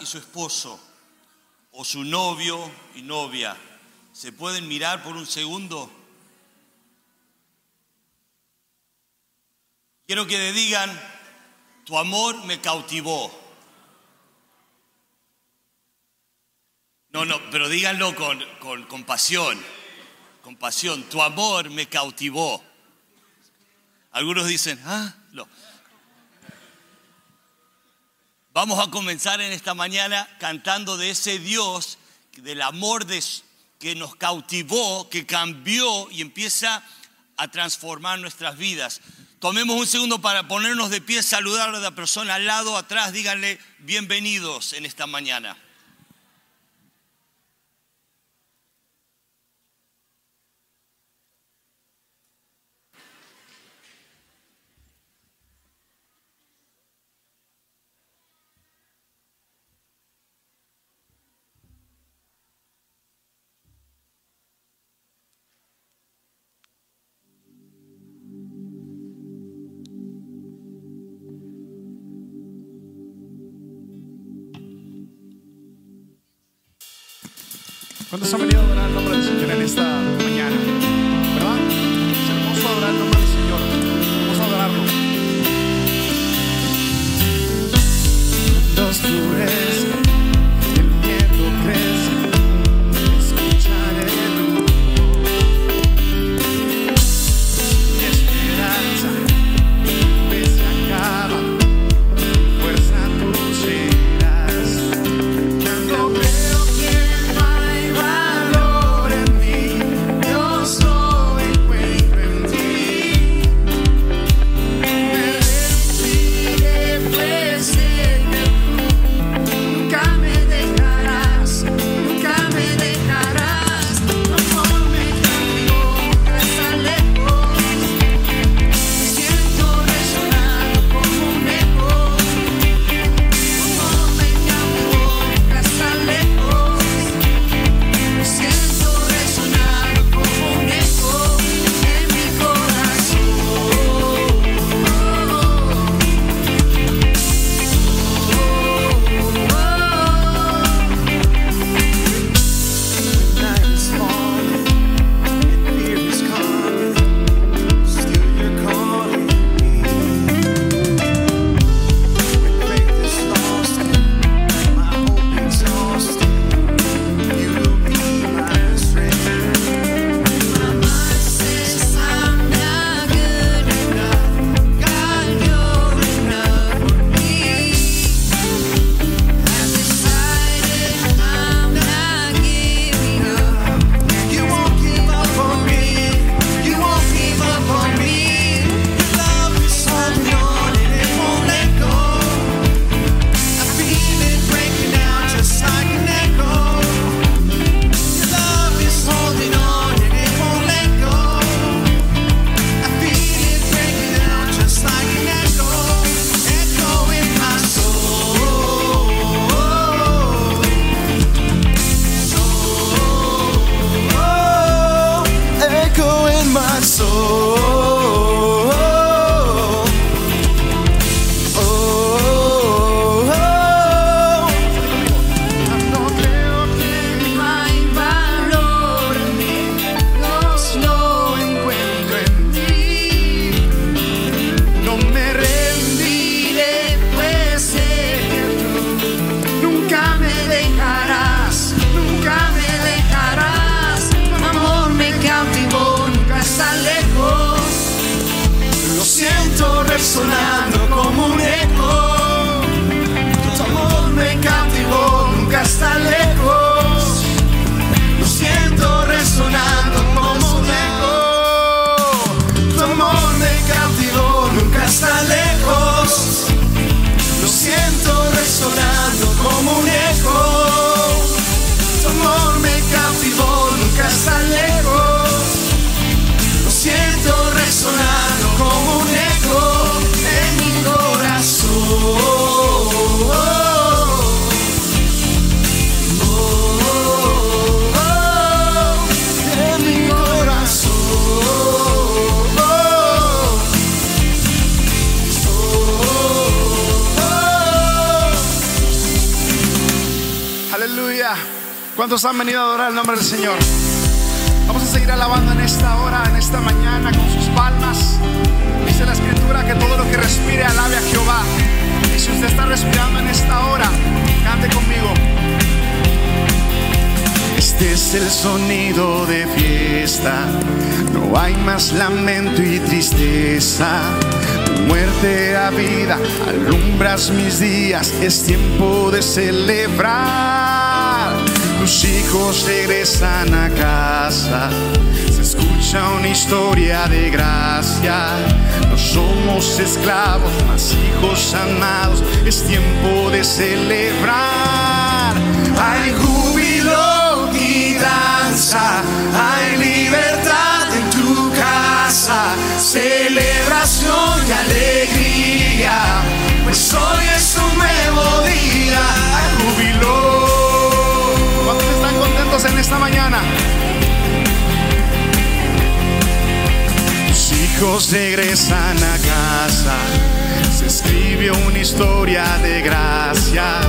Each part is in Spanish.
y su esposo, o su novio y novia, ¿se pueden mirar por un segundo? Quiero que le digan, tu amor me cautivó. No, no, pero díganlo con, con, con pasión, tu amor me cautivó. Algunos dicen, ah, no. Vamos a comenzar en esta mañana cantando de ese Dios, del amor que nos cautivó, que cambió y empieza a transformar nuestras vidas. Tomemos un segundo para ponernos de pie, saludar a la persona al lado, atrás, díganle bienvenidos en esta mañana. ¿Cuántos han venido a adorar el nombre del Señor en esta mañana? ¿Verdad? Es hermoso adorar el nombre del Señor. Vamos a adorarlo. Dos ¿Cuántos han venido a adorar el nombre del Señor? Vamos a seguir alabando en esta hora, en esta mañana, con sus palmas. Dice la escritura que todo lo que respire alabe a Jehová. Y si usted está respirando en esta hora, cante conmigo. Este es el sonido de fiesta. No hay más lamento y tristeza. Tu muerte a vida, alumbras mis días. Es tiempo de celebrar. Tus hijos regresan a casa. Se escucha una historia de gracia. No somos esclavos, más hijos amados. Es tiempo de celebrar. Hay júbilo y danza. Hay libertad en tu casa. Celebración y alegría. Pues hoy es un nuevo día. Hay júbilo. ¿Cuántos están contentos en esta mañana? Tus hijos regresan a casa. Se escribe una historia de gracia.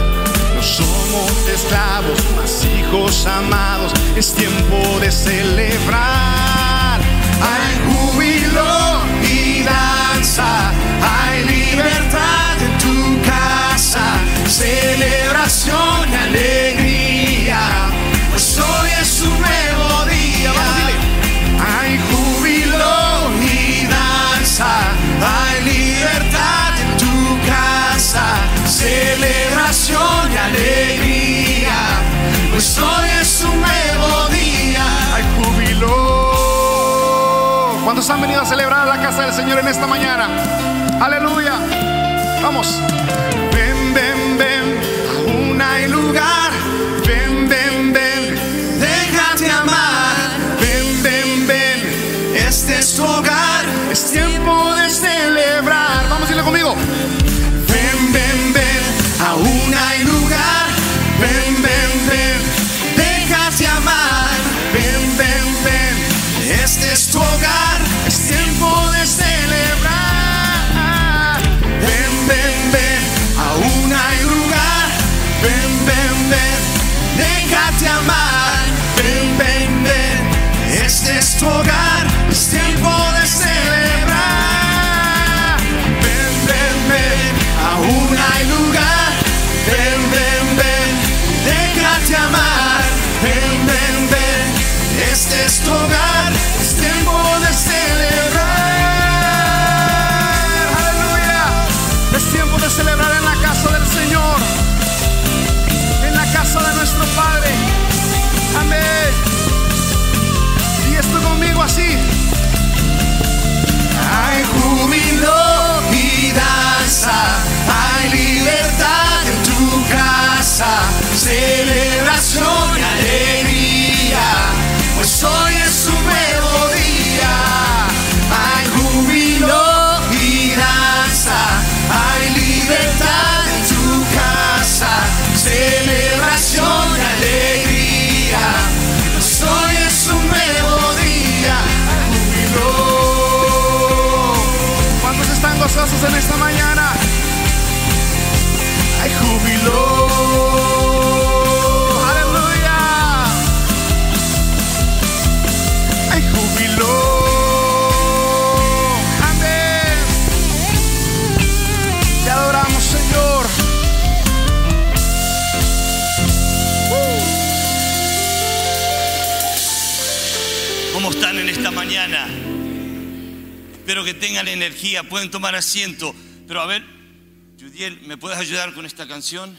No somos esclavos, más hijos amados. Es tiempo de celebrar. Hay júbilo y danza. Hay libertad en tu casa. Celebración y alegría. Pues hoy es un nuevo día, hay júbilo. ¿Cuántos han venido a celebrar a la casa del Señor en esta mañana? Aleluya. Vamos. Ven, ven, ven, aún hay lugar. Ven, ven, ven, déjate amar. Ven, ven, ven, este es tu hogar. Es tu hogar. En esta mañana? Hay júbilo. Que tengan energía, pueden tomar asiento. Pero a ver, Judiel, ¿me puedes ayudar con esta canción?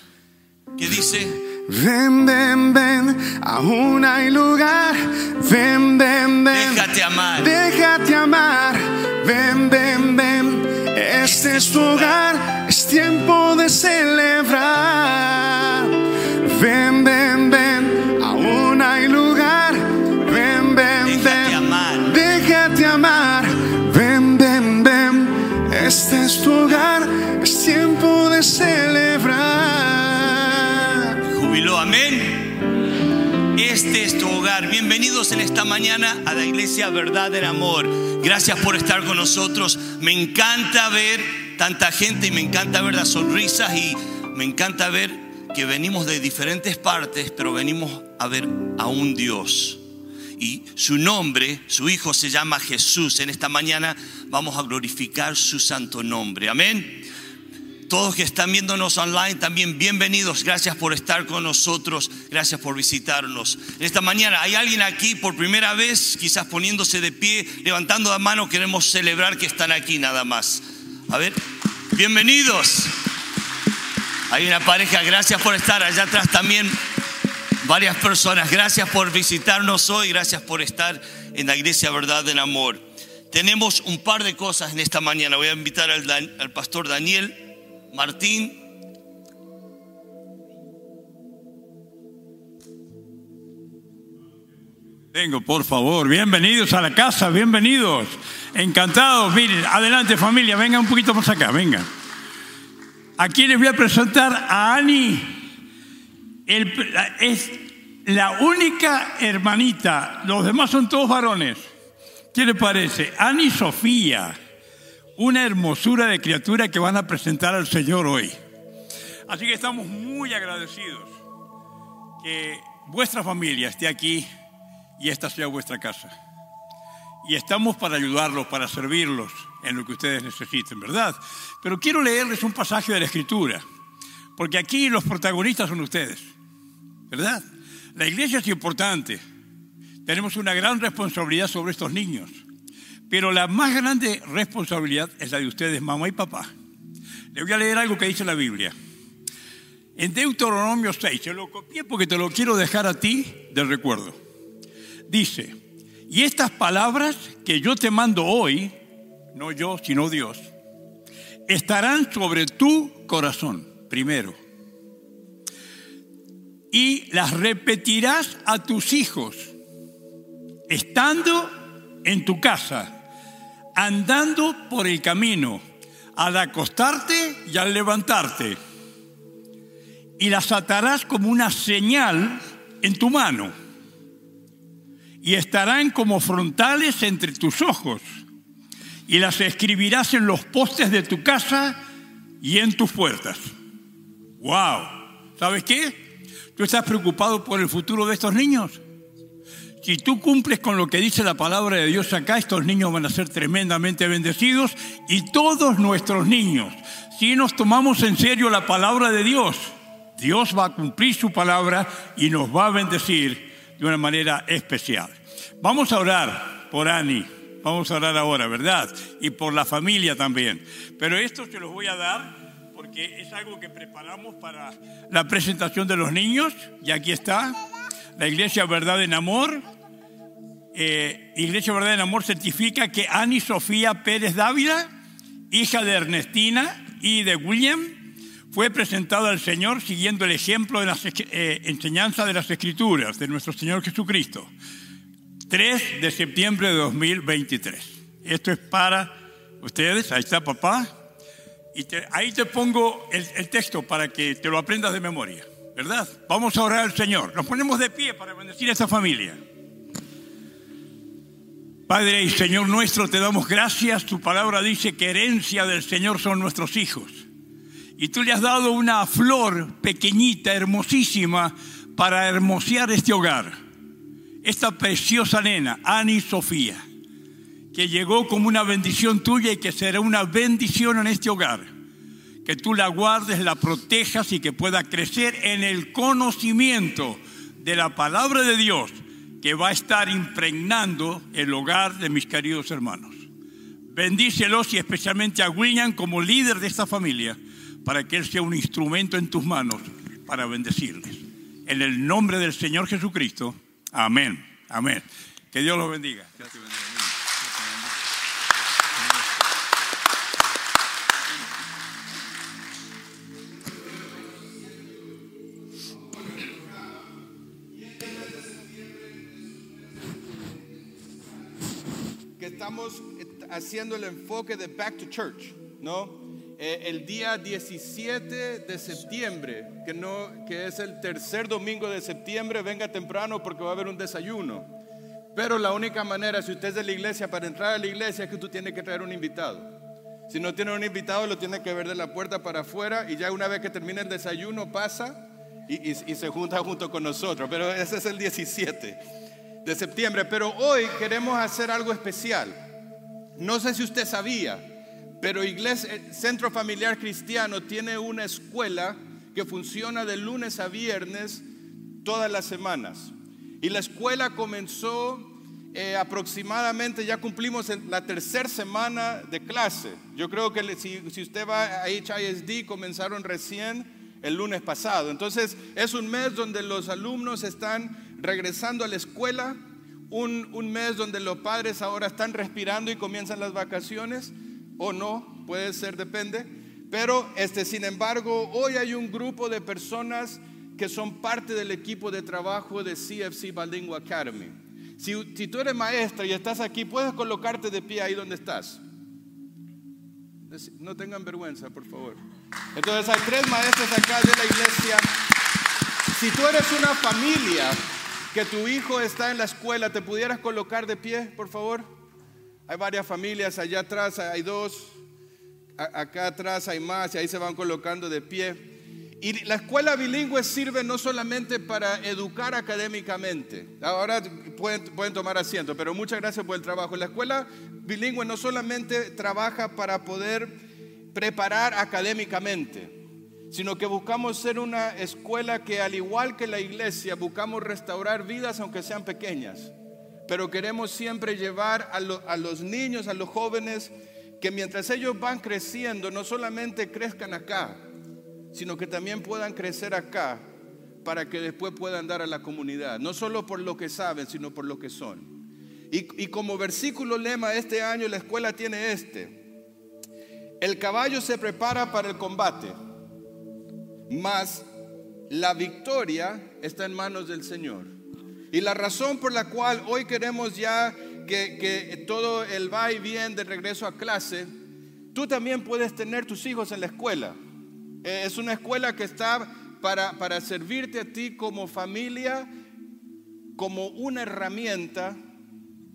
Que dice, Ven, ven, ven, aún hay lugar. Ven, ven, ven. déjate amar. Déjate amar, ven, ven, ven. Este es tu hogar, es tiempo de celebrar. A la iglesia Verdad del Amor. Gracias por estar con nosotros. Me encanta ver tanta gente y me encanta ver las sonrisas y me encanta ver que venimos de diferentes partes, pero venimos a ver a un Dios. Y su nombre, su Hijo se llama Jesús. En esta mañana vamos a glorificar su santo nombre. Amén. Todos que están viéndonos online también bienvenidos. Gracias por estar con nosotros. Gracias por visitarnos. Esta mañana hay alguien aquí por primera vez, quizás poniéndose de pie, levantando la mano. Queremos celebrar que están aquí nada más. A ver, bienvenidos. Hay una pareja, gracias por estar allá atrás también. Varias personas, gracias por visitarnos hoy, gracias por estar en la iglesia Verdad en Amor. Tenemos un par de cosas en esta mañana. Voy a invitar al, Dan- al pastor Daniel Martín. Vengo, por favor, bienvenidos a la casa, bienvenidos. Encantados, miren, adelante familia, vengan un poquito más acá, vengan. Aquí les voy a presentar a Ani. Es la única hermanita, los demás son todos varones. ¿Qué le parece? Ani Sofía, una hermosura de criatura que van a presentar al Señor hoy. Así que estamos muy agradecidos que vuestra familia esté aquí y esta sea vuestra casa. Y estamos para ayudarlos, para servirlos en lo que ustedes necesiten, ¿verdad? Pero quiero leerles un pasaje de la Escritura, porque aquí los protagonistas son ustedes, ¿verdad? La iglesia es importante, tenemos una gran responsabilidad sobre estos niños, pero la más grande responsabilidad es la de ustedes, mamá y papá. Les voy a leer algo que dice la Biblia. En Deuteronomio 6, se lo copié porque te lo quiero dejar a ti de recuerdo. Dice, y estas palabras que yo te mando hoy, no yo, sino Dios, estarán sobre tu corazón, primero. Y las repetirás a tus hijos, estando en tu casa, andando por el camino, al acostarte y al levantarte y las atarás como una señal en tu mano y estarán como frontales entre tus ojos y las escribirás en los postes de tu casa y en tus puertas. ¡Wow! ¿Sabes qué? ¿Tú estás preocupado por el futuro de estos niños? Si tú cumples con lo que dice la palabra de Dios acá, estos niños van a ser tremendamente bendecidos y todos nuestros niños, si nos tomamos en serio la palabra de Dios, Dios va a cumplir su palabra y nos va a bendecir de una manera especial. Vamos a orar por Ani, vamos a orar ahora, ¿verdad? Y por la familia también. Pero esto se los voy a dar porque es algo que preparamos para la presentación de los niños y aquí está. La Iglesia Verdad en Amor eh, Iglesia Verdad en Amor certifica que Ani Sofía Pérez Dávila, hija de Ernestina y de William, fue presentada al Señor siguiendo el ejemplo de la enseñanza de las Escrituras de nuestro Señor Jesucristo. 3 de septiembre de 2023. Esto es para ustedes, ahí está papá. Y te- ahí te pongo el, el texto para que te lo aprendas de memoria, ¿verdad? Vamos a orar al Señor. Nos ponemos de pie para bendecir a esta familia. Padre y Señor nuestro, te damos gracias. Tu palabra dice que herencia del Señor son nuestros hijos. Y tú le has dado una flor pequeñita, hermosísima, para hermosear este hogar. Esta preciosa nena, Ani Sofía, que llegó como una bendición tuya y que será una bendición en este hogar. Que tú la guardes, la protejas y que pueda crecer en el conocimiento de la palabra de Dios que va a estar impregnando el hogar de mis queridos hermanos. Bendícelos y especialmente a William como líder de esta familia para que él sea un instrumento en tus manos para bendecirles. En el nombre del Señor Jesucristo. Amén. Amén. Que Dios los bendiga. Bendiga. Haciendo el enfoque de Back to Church, ¿no? Eh, el día 17 de septiembre, que, no, que es el tercer domingo de septiembre, venga temprano porque va a haber un desayuno. Pero la única manera, si usted es de la iglesia, para entrar a la iglesia es que tú tienes que traer un invitado. Si no tiene un invitado, lo tiene que ver de la puerta para afuera y ya una vez que termine el desayuno pasa y, y- y se junta junto con nosotros, pero ese es el 17 de septiembre. Pero hoy queremos hacer algo especial. No sé si usted sabía, pero Iglesia, eh, Centro Familiar Cristiano tiene una escuela que funciona de lunes a viernes todas las semanas. Y la escuela comenzó eh, aproximadamente, ya cumplimos la tercera semana de clase. Yo creo que si, si usted va a HISD, comenzaron recién el lunes pasado. Entonces es un mes donde los alumnos están regresando a la escuela, un, un mes donde los padres ahora están respirando y comienzan las vacaciones, o no, puede ser, depende. Pero, este, sin embargo, hoy hay un grupo de personas que son parte del equipo de trabajo de CFC Bilingual Academy. Si, si tú eres maestra y estás aquí, puedes colocarte de pie ahí donde estás. No tengan vergüenza, por favor. Entonces hay tres maestras acá de la iglesia. Si tú eres una familia que tu hijo está en la escuela, ¿te pudieras colocar de pie, por favor? Hay varias familias, allá atrás hay dos, acá atrás hay más y ahí se van colocando de pie. Y la escuela bilingüe sirve no solamente para educar académicamente. Ahora pueden, pueden tomar asiento, pero muchas gracias por el trabajo. La escuela bilingüe no solamente trabaja para poder preparar académicamente, sino que buscamos ser una escuela que al igual que la iglesia buscamos restaurar vidas aunque sean pequeñas. Pero queremos siempre llevar a, lo- a los niños, a los jóvenes, que mientras ellos van creciendo, no solamente crezcan acá, sino que también puedan crecer acá para que después puedan dar a la comunidad, no solo por lo que saben, sino por lo que son. Y, y como versículo lema este año la escuela tiene este, el caballo se prepara para el combate, mas la victoria está en manos del Señor. Y la razón por la cual hoy queremos ya que, que todo el va y bien de regreso a clase, tú también puedes tener tus hijos en la escuela. Eh, Es una escuela que está para, para servirte a ti como familia, como una herramienta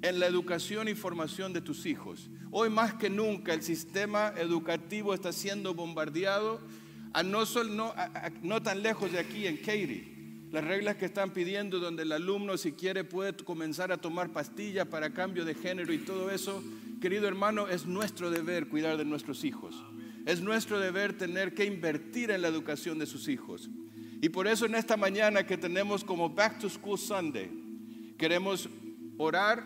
en la educación y formación de tus hijos. Hoy más que nunca el sistema educativo está siendo bombardeado a no, sol- no, a- a- no tan lejos de aquí en Katy. Las reglas que están pidiendo donde el alumno si quiere puede comenzar a tomar pastillas para cambio de género y todo eso, querido hermano, es nuestro deber cuidar de nuestros hijos. Es nuestro deber tener que invertir en la educación de sus hijos. Y por eso en esta mañana que tenemos como Back to School Sunday, queremos orar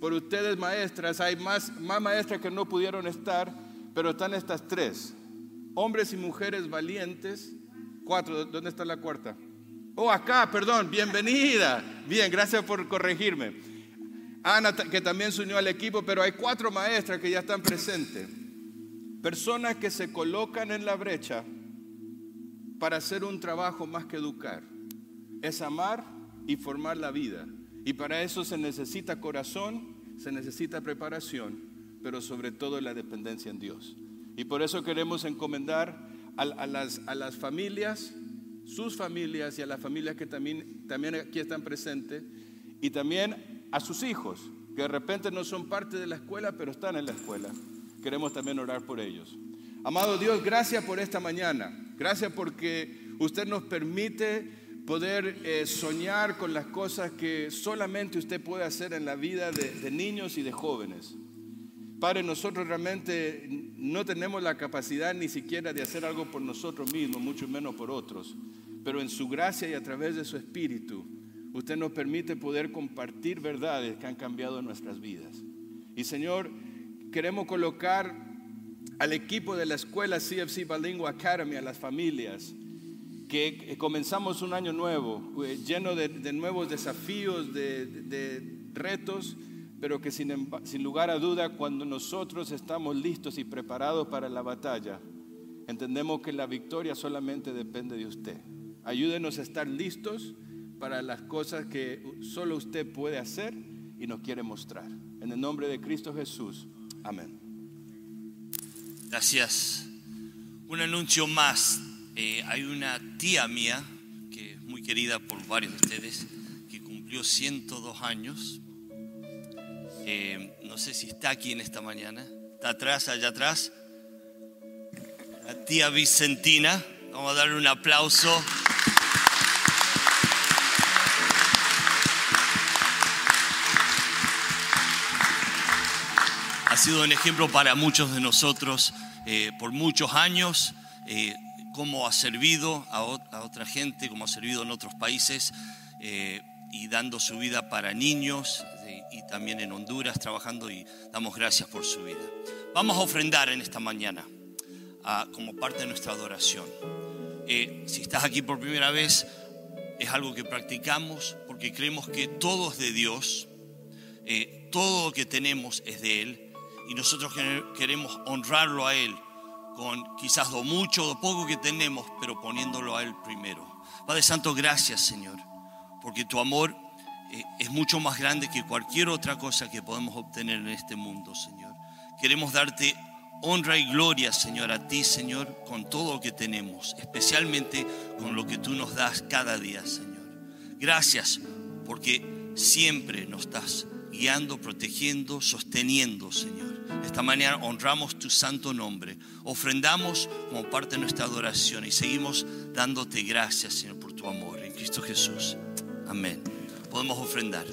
por ustedes maestras. Hay más, más maestras que no pudieron estar, pero están estas tres. Hombres y mujeres valientes. Cuatro, ¿dónde está la cuarta? Oh, acá, perdón, bienvenida. Bien, gracias por corregirme. Ana, que también se unió al equipo, pero hay cuatro maestras que ya están presentes. Personas que se colocan en la brecha para hacer un trabajo más que educar. Es amar y formar la vida. Y para eso se necesita corazón, se necesita preparación, pero sobre todo la dependencia en Dios. Y por eso queremos encomendar a, las, a las familias, sus familias y a las familias que también, también aquí están presentes, y también a sus hijos, que de repente no son parte de la escuela, pero están en la escuela. Queremos también orar por ellos. Amado Dios, gracias por esta mañana. Gracias porque usted nos permite poder eh, soñar con las cosas que solamente usted puede hacer en la vida de niños y de jóvenes. Padre, nosotros realmente no tenemos la capacidad ni siquiera de hacer algo por nosotros mismos, mucho menos por otros. Pero en su gracia y a través de su espíritu, usted nos permite poder compartir verdades que han cambiado nuestras vidas. Y Señor, queremos colocar al equipo de la escuela CFC Bilingual Academy, a las familias, que comenzamos un año nuevo, eh, lleno de, de nuevos desafíos, de, de- de retos, pero que sin, lugar a duda, cuando nosotros estamos listos y preparados para la batalla, entendemos que la victoria solamente depende de usted. Ayúdenos a estar listos para las cosas que solo usted puede hacer y nos quiere mostrar. En el nombre de Cristo Jesús. Amén. Gracias. Un anuncio más. Eh, hay una tía mía, que es muy querida por varios de ustedes, que cumplió 102 años. Eh, no sé si está aquí en esta mañana. Está atrás, allá atrás. La tía Vicentina. Vamos a darle un aplauso. Ha sido un ejemplo para muchos de nosotros eh, por muchos años. Eh, cómo ha servido a, otra gente, cómo ha servido en otros países y dando su vida para niños, y también en Honduras trabajando y damos gracias por su vida. Vamos a ofrendar en esta mañana ah, como parte de nuestra adoración. Eh, si estás aquí por primera vez, es algo que practicamos porque creemos que todo es de Dios, eh, todo lo que tenemos es de Él y nosotros quer- queremos honrarlo a Él con quizás lo mucho o lo poco que tenemos, pero poniéndolo a Él primero. Padre Santo, gracias Señor, porque tu amor es mucho más grande que cualquier otra cosa que podemos obtener en este mundo, Señor. Queremos darte honra y gloria, Señor, a ti, Señor, con todo lo que tenemos, especialmente con lo que tú nos das cada día, Señor. Gracias porque siempre nos estás guiando, protegiendo, sosteniendo, Señor. Esta mañana honramos tu santo nombre, ofrendamos como parte de nuestra adoración y seguimos dándote gracias, Señor, por tu amor en Cristo Jesús. Amén. Podemos ofrendar.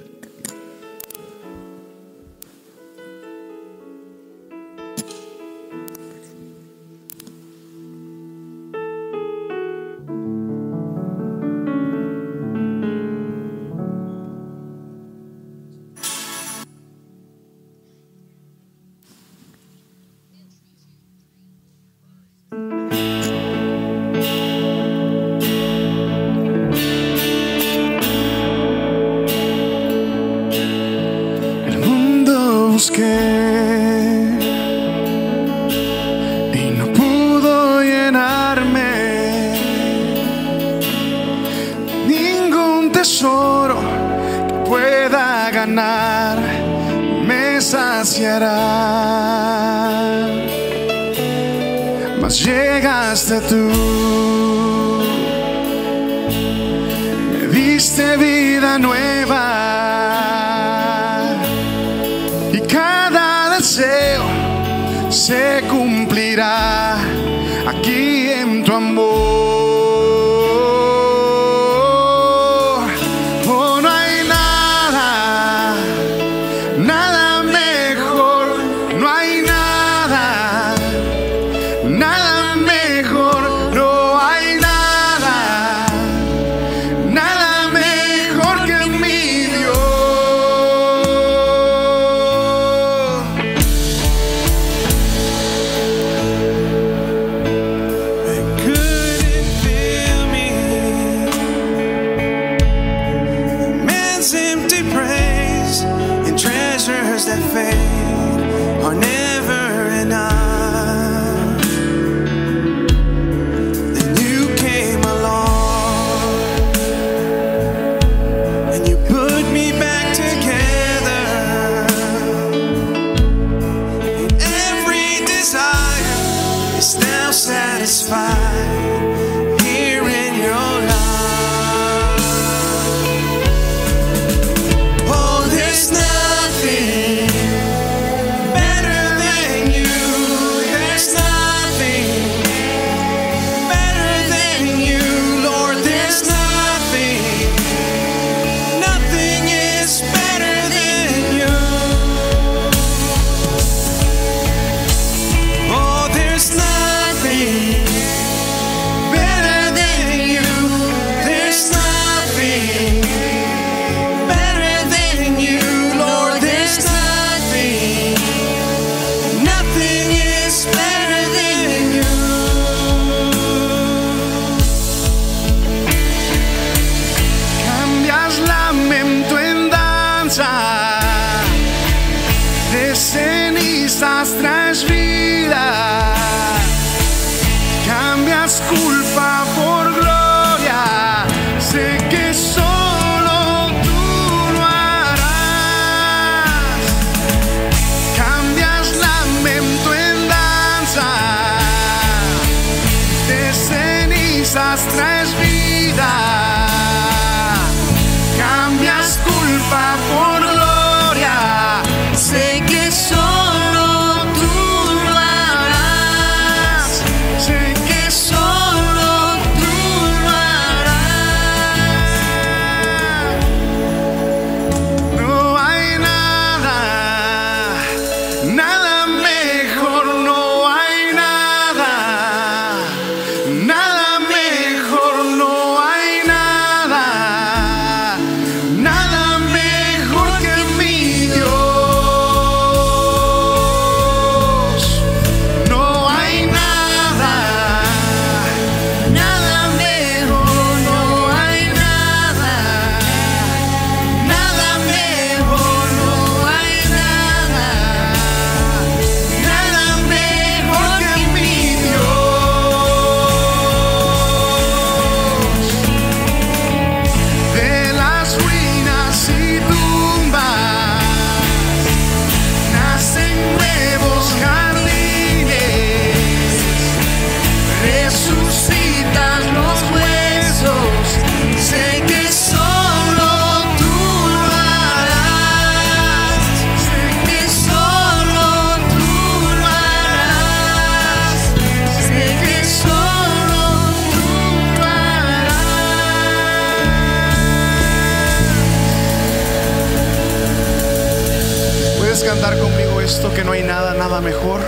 mejor.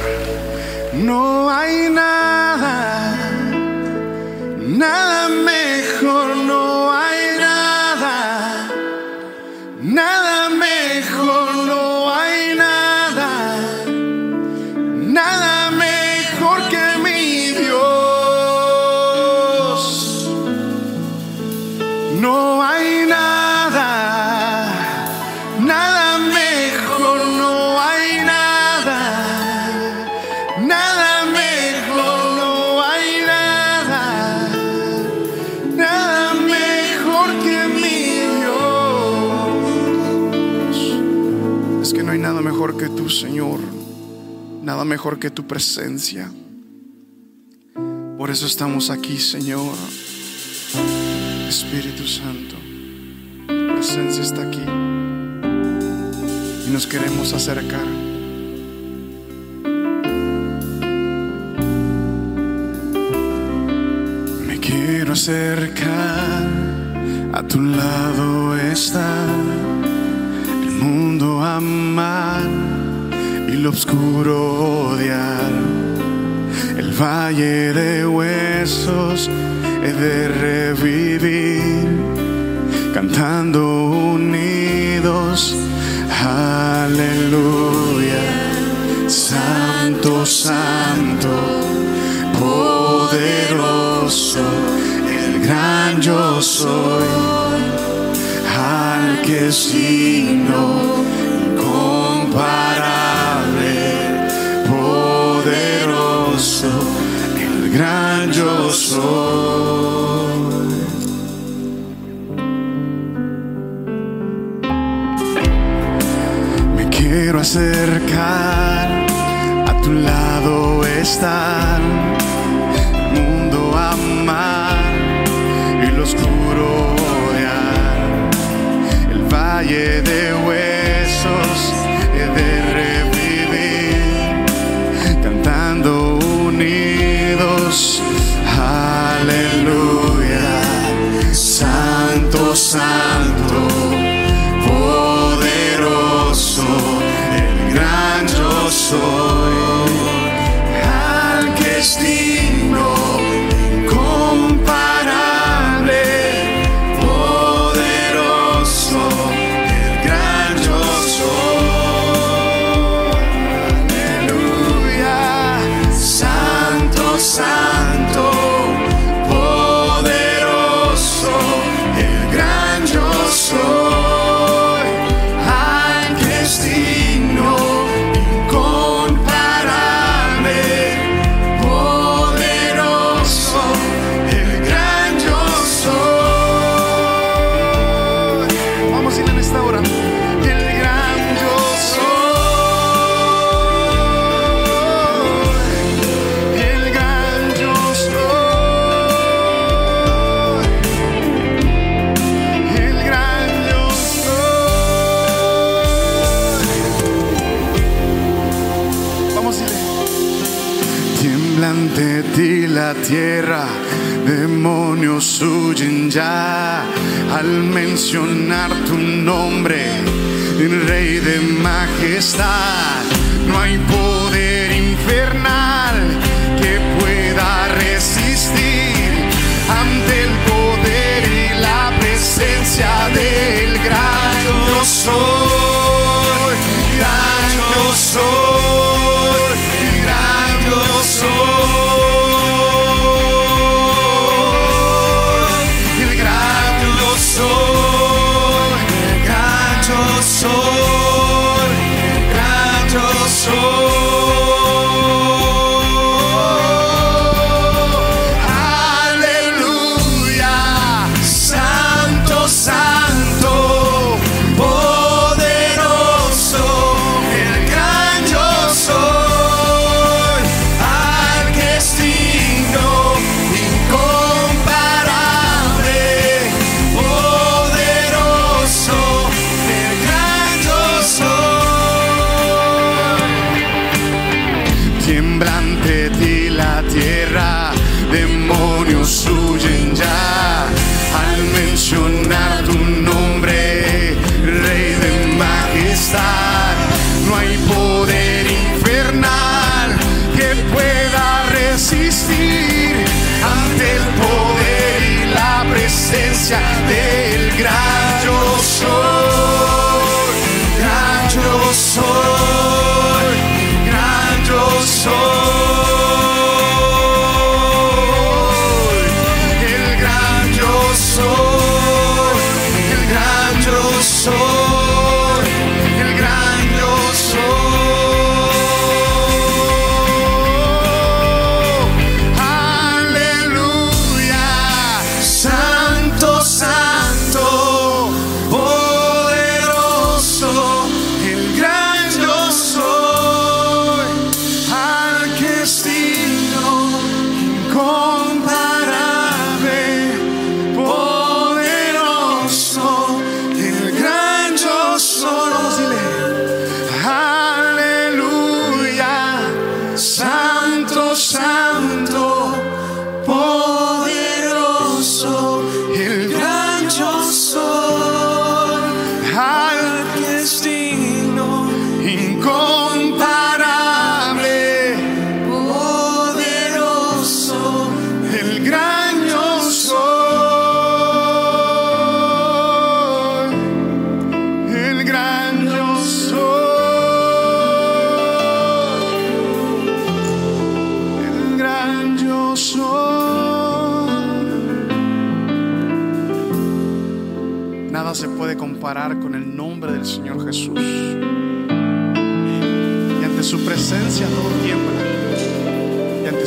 No mejor que tu presencia. Por eso estamos aquí, Señor. Espíritu Santo, tu presencia está aquí y nos queremos acercar. Me quiero acercar, a tu lado está el mundo amar el oscuro odiar, el valle de huesos he de revivir, cantando unidos, aleluya, santo, santo, poderoso, el gran yo soy, al que signo, compadre. gran yo soy. Me quiero acercar, a tu lado estar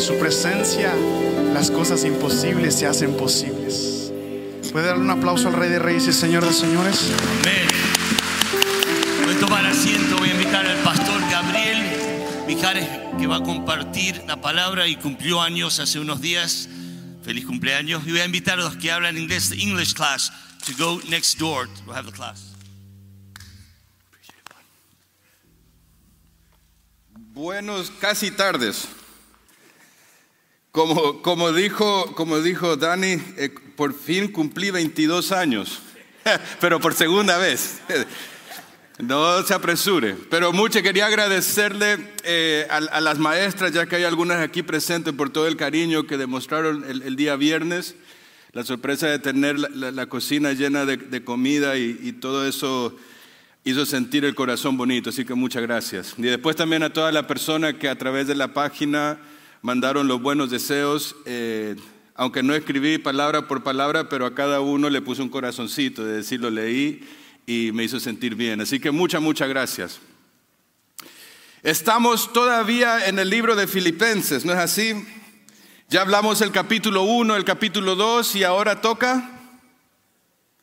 su presencia las cosas imposibles se hacen posibles. ¿Puede darle un aplauso al Rey de Reyes y Señor de Señores? Amén. Voy a tomar asiento, voy a invitar al pastor Gabriel Mijares que va a compartir la palabra y cumplió años hace unos días. Feliz cumpleaños. Y voy a invitar a los que hablan inglés, the English class, to go next door to have the class. Buenos casi tardes. Como, como, dijo, como dijo Dani, eh, por fin cumplí 22 años, pero por segunda vez. No se apresure, pero mucho quería agradecerle eh, a, las maestras, ya que hay algunas aquí presentes, por todo el cariño que demostraron el, día viernes, la sorpresa de tener la, cocina llena de, de comida y, y todo eso hizo sentir el corazón bonito, así que muchas gracias. Y después también a toda la persona que a través de la página mandaron los buenos deseos, eh, aunque no escribí palabra por palabra, pero a cada uno le puse un corazoncito, de decir lo leí y me hizo sentir bien. Así que muchas, muchas gracias. Estamos todavía en el libro de Filipenses, ¿no es así? Ya hablamos el capítulo 1, el capítulo 2 y ahora toca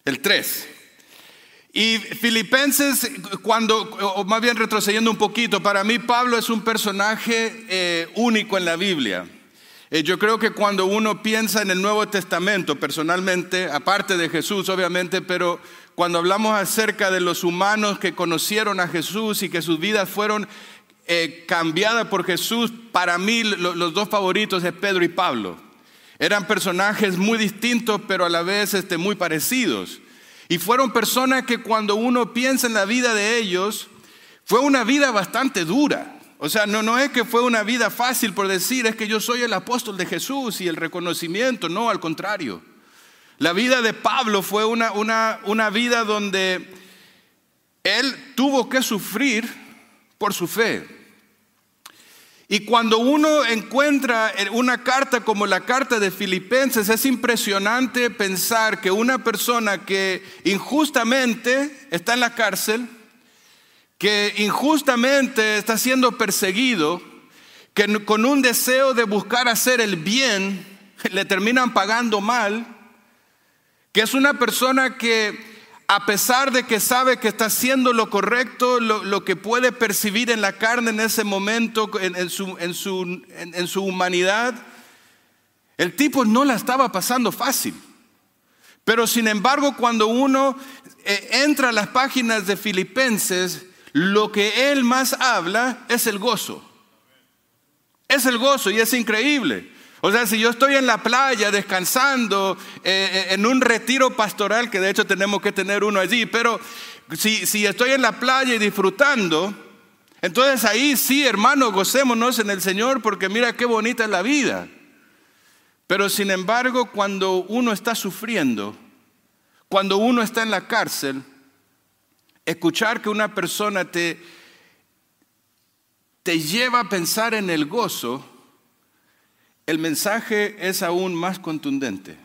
el 3. Y Filipenses, cuando, o más bien retrocediendo un poquito, para mí Pablo es un personaje eh, único en la Biblia. Eh, yo creo que cuando uno piensa en el Nuevo Testamento, personalmente, aparte de Jesús, obviamente, pero cuando hablamos acerca de los humanos que conocieron a Jesús y que sus vidas fueron eh, cambiadas por Jesús, para mí lo- los dos favoritos es Pedro y Pablo. Eran personajes muy distintos, pero a la vez este, muy parecidos. Y fueron personas que cuando uno piensa en la vida de ellos, fue una vida bastante dura. O sea, no, no es que fue una vida fácil por decir, es que yo soy el apóstol de Jesús y el reconocimiento, no, al contrario. La vida de Pablo fue una, una, una vida donde él tuvo que sufrir por su fe. Y cuando uno encuentra una carta como la carta de Filipenses, es impresionante pensar que una persona que injustamente está en la cárcel, que injustamente está siendo perseguido, que con un deseo de buscar hacer el bien, le terminan pagando mal, que es una persona que a pesar de que sabe que está haciendo lo correcto, lo, que puede percibir en la carne en ese momento, en su humanidad, el tipo no la estaba pasando fácil. Pero sin embargo, cuando uno eh, entra a las páginas de Filipenses, lo que él más habla es el gozo. Es el gozo y es increíble. O sea, si yo estoy en la playa descansando, eh, en un retiro pastoral, que de hecho tenemos que tener uno allí, pero si, si estoy en la playa y disfrutando, entonces ahí sí, hermano, gocémonos en el Señor porque mira qué bonita es la vida. Pero sin embargo, cuando uno está sufriendo, cuando uno está en la cárcel, escuchar que una persona te, te lleva a pensar en el gozo, el mensaje es aún más contundente.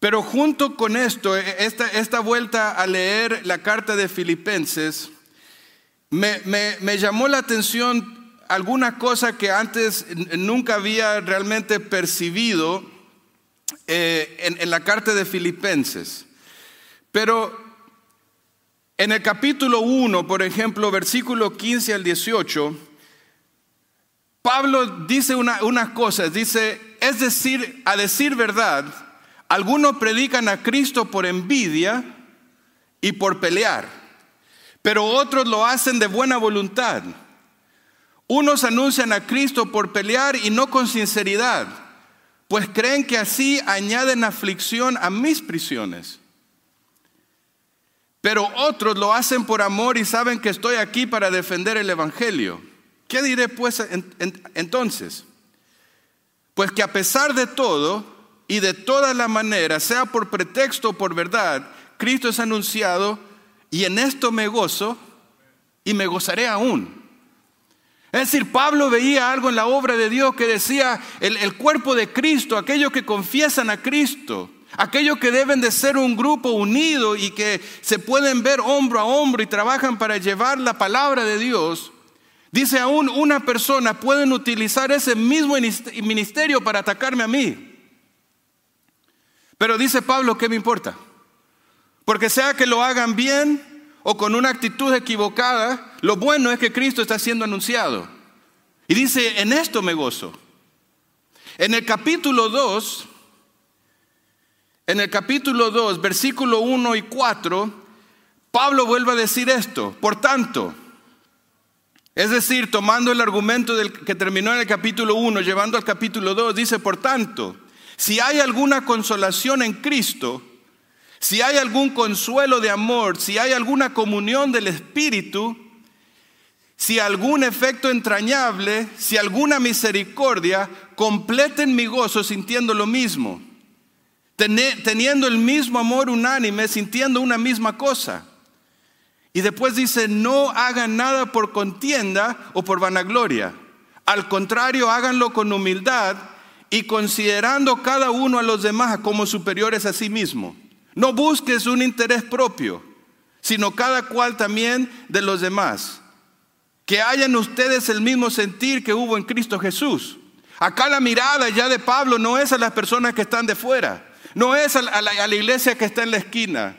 Pero junto con esto, esta, esta vuelta a leer la carta de Filipenses, me, me- llamó la atención alguna cosa que antes nunca había realmente percibido eh, en, en la carta de Filipenses. Pero en el capítulo 1, por ejemplo, versículo 15 al 18, Pablo dice una- unas cosas, dice, es decir, a decir verdad, algunos predican a Cristo por envidia y por pelear, pero otros lo hacen de buena voluntad. Unos anuncian a Cristo por pelear y no con sinceridad, pues creen que así añaden aflicción a mis prisiones. Pero otros lo hacen por amor y saben que estoy aquí para defender el Evangelio. ¿Qué diré pues en- en- entonces? Pues que a pesar de todo y de todas las maneras, sea por pretexto o por verdad, Cristo es anunciado y en esto me gozo y me gozaré aún. Es decir, Pablo veía algo en la obra de Dios que decía el, el cuerpo de Cristo, aquellos que confiesan a Cristo, aquellos que deben de ser un grupo unido y que se pueden ver hombro a hombro y trabajan para llevar la palabra de Dios. Dice aún una persona pueden utilizar ese mismo ministerio para atacarme a mí. Pero dice Pablo, ¿qué me importa? Porque sea que lo hagan bien o con una actitud equivocada, lo bueno es que Cristo está siendo anunciado. Y dice, en esto me gozo. En el capítulo 2, en el capítulo 2, versículo 1 y 4, Pablo vuelve a decir esto. Por tanto, es decir, tomando el argumento del que terminó en el capítulo 1, llevando al capítulo 2, dice, por tanto, si hay alguna consolación en Cristo, si hay algún consuelo de amor, si hay alguna comunión del Espíritu, si algún efecto entrañable, si alguna misericordia, completen mi gozo sintiendo lo mismo, teniendo el mismo amor unánime, sintiendo una misma cosa. Y después dice, no hagan nada por contienda o por vanagloria. Al contrario, háganlo con humildad y considerando cada uno a los demás como superiores a sí mismo. No busques un interés propio, sino cada cual también de los demás. Que hayan ustedes el mismo sentir que hubo en Cristo Jesús. Acá la mirada ya de Pablo no es a las personas que están de fuera, no es a la, a la- iglesia que está en la esquina,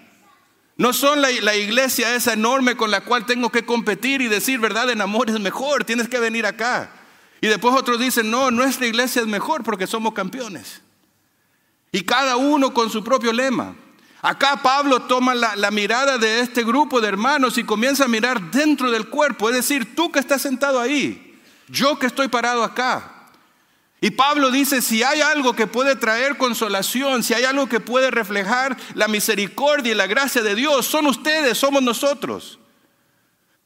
no son la, la iglesia esa enorme con la cual tengo que competir y decir verdad en amor es mejor, tienes que venir acá. Y después otros dicen, no, nuestra iglesia es mejor porque somos campeones. Y cada uno con su propio lema. Acá Pablo toma la, la mirada de este grupo de hermanos y comienza a mirar dentro del cuerpo, es decir, tú que estás sentado ahí, yo que estoy parado acá. Y Pablo dice, si hay algo que puede traer consolación, si hay algo que puede reflejar la misericordia y la gracia de Dios, son ustedes, somos nosotros.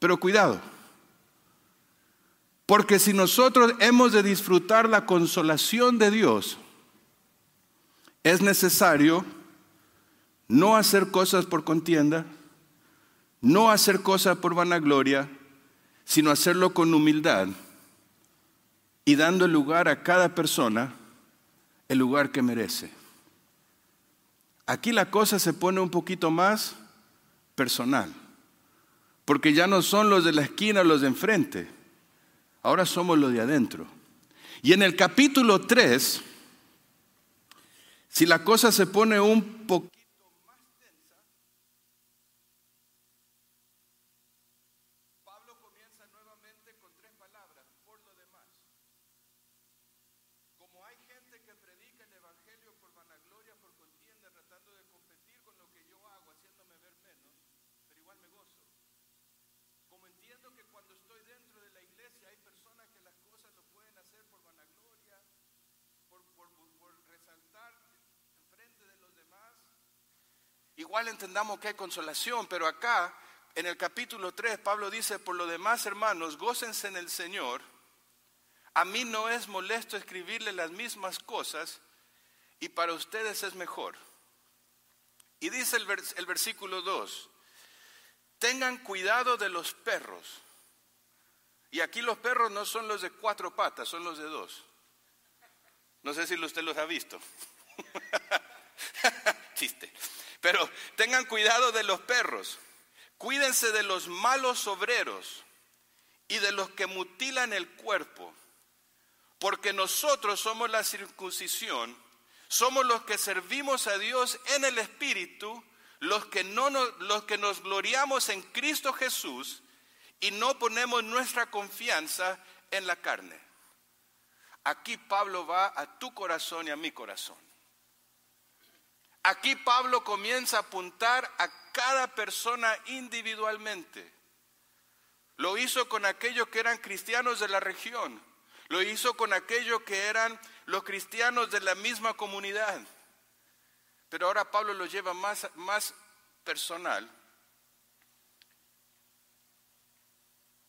Pero cuidado, porque si nosotros hemos de disfrutar la consolación de Dios, es necesario no hacer cosas por contienda, no hacer cosas por vanagloria, sino hacerlo con humildad y dando lugar a cada persona el lugar que merece. Aquí la cosa se pone un poquito más personal, porque ya no son los de la esquina los de enfrente, ahora somos los de adentro. Y en el capítulo 3, si la cosa se pone un poquito más tensa, Pablo comienza nuevamente con tres palabras, por lo demás. Como hay gente que predica el Evangelio por vanagloria, por contienda, tratando de competir con lo que yo hago, haciéndome ver menos, pero igual me gozo. Como entiendo que cuando estoy dentro de la iglesia hay personas que las cosas lo pueden hacer por vanagloria, por, por, por- por resaltar enfrente de los demás. Igual entendamos que hay consolación, pero acá en el capítulo 3 Pablo dice, por lo demás hermanos, gócense en el Señor. A mí no es molesto escribirle las mismas cosas y para ustedes es mejor. Y dice el, vers- el versículo 2, tengan cuidado de los perros. Y aquí los perros no son los de cuatro patas, son los de dos. No sé si usted los ha visto. Chiste. Pero tengan cuidado de los perros. Cuídense de los malos obreros y de los que mutilan el cuerpo. Porque nosotros somos la circuncisión, somos los que servimos a Dios en el Espíritu, los que, no nos, los que nos gloriamos en Cristo Jesús y no ponemos nuestra confianza en la carne. Aquí Pablo va a tu corazón y a mi corazón. Aquí Pablo comienza a apuntar a cada persona individualmente. Lo hizo con aquellos que eran cristianos de la región. Lo hizo con aquellos que eran los cristianos de la misma comunidad. Pero ahora Pablo lo lleva más, más personal.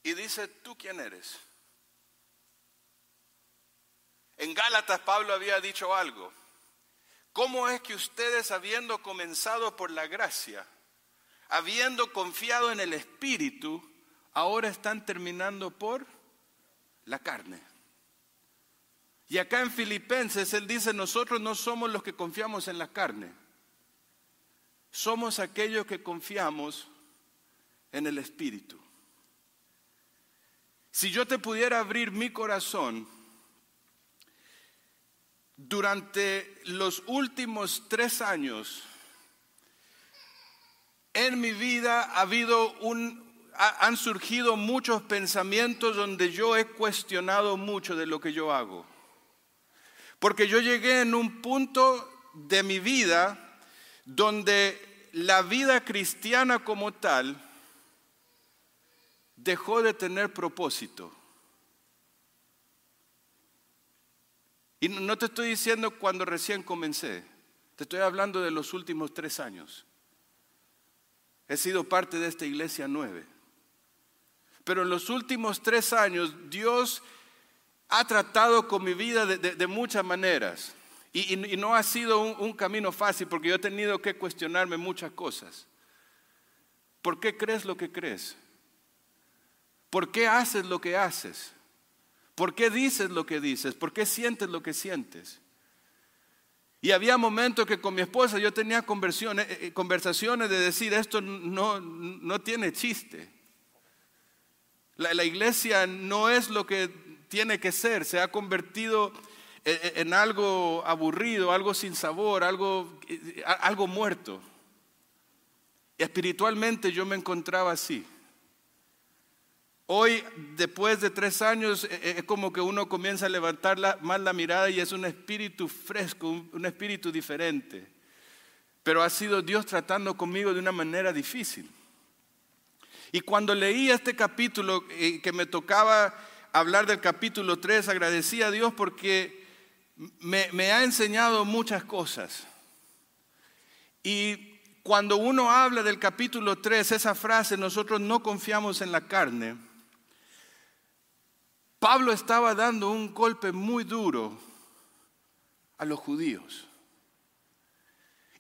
Y dice, ¿tú quién eres? En Gálatas Pablo había dicho algo. ¿Cómo es que ustedes, habiendo comenzado por la gracia, habiendo confiado en el Espíritu, ahora están terminando por la carne? Y acá en Filipenses él dice, nosotros no somos los que confiamos en la carne, somos aquellos que confiamos en el Espíritu. Si yo te pudiera abrir mi corazón, durante los últimos tres años, en mi vida ha habido un, ha- han surgido muchos pensamientos donde yo he cuestionado mucho de lo que yo hago. Porque yo llegué en un punto de mi vida donde la vida cristiana como tal dejó de tener propósito. Y no- te estoy diciendo cuando recién comencé, te estoy hablando de los últimos tres años. He sido parte de esta iglesia nueve. Pero en los últimos tres años Dios ha tratado con mi vida de, muchas maneras. Y no ha sido un, un camino fácil porque yo he tenido que cuestionarme muchas cosas. ¿Por qué crees lo que crees? ¿Por qué haces lo que haces? ¿Por qué dices lo que dices? ¿Por qué sientes lo que sientes? Y había momentos que con mi esposa yo tenía eh, eh, conversaciones de decir, esto no, no tiene chiste. La, iglesia no es lo que tiene que ser, se ha convertido eh, eh, en algo aburrido, algo sin sabor, algo, algo muerto. Espiritualmente yo me encontraba así. Hoy, después de tres años, eh, eh, es como que uno comienza a levantar la- más la mirada y es un espíritu fresco, un, un espíritu diferente. Pero ha sido Dios tratando conmigo de una manera difícil. Y cuando leí este capítulo, eh, que me tocaba hablar del capítulo 3, agradecí a Dios porque me, me ha enseñado muchas cosas. Y cuando uno habla del capítulo 3, esa frase, nosotros no confiamos en la carne, Pablo estaba dando un golpe muy duro a los judíos.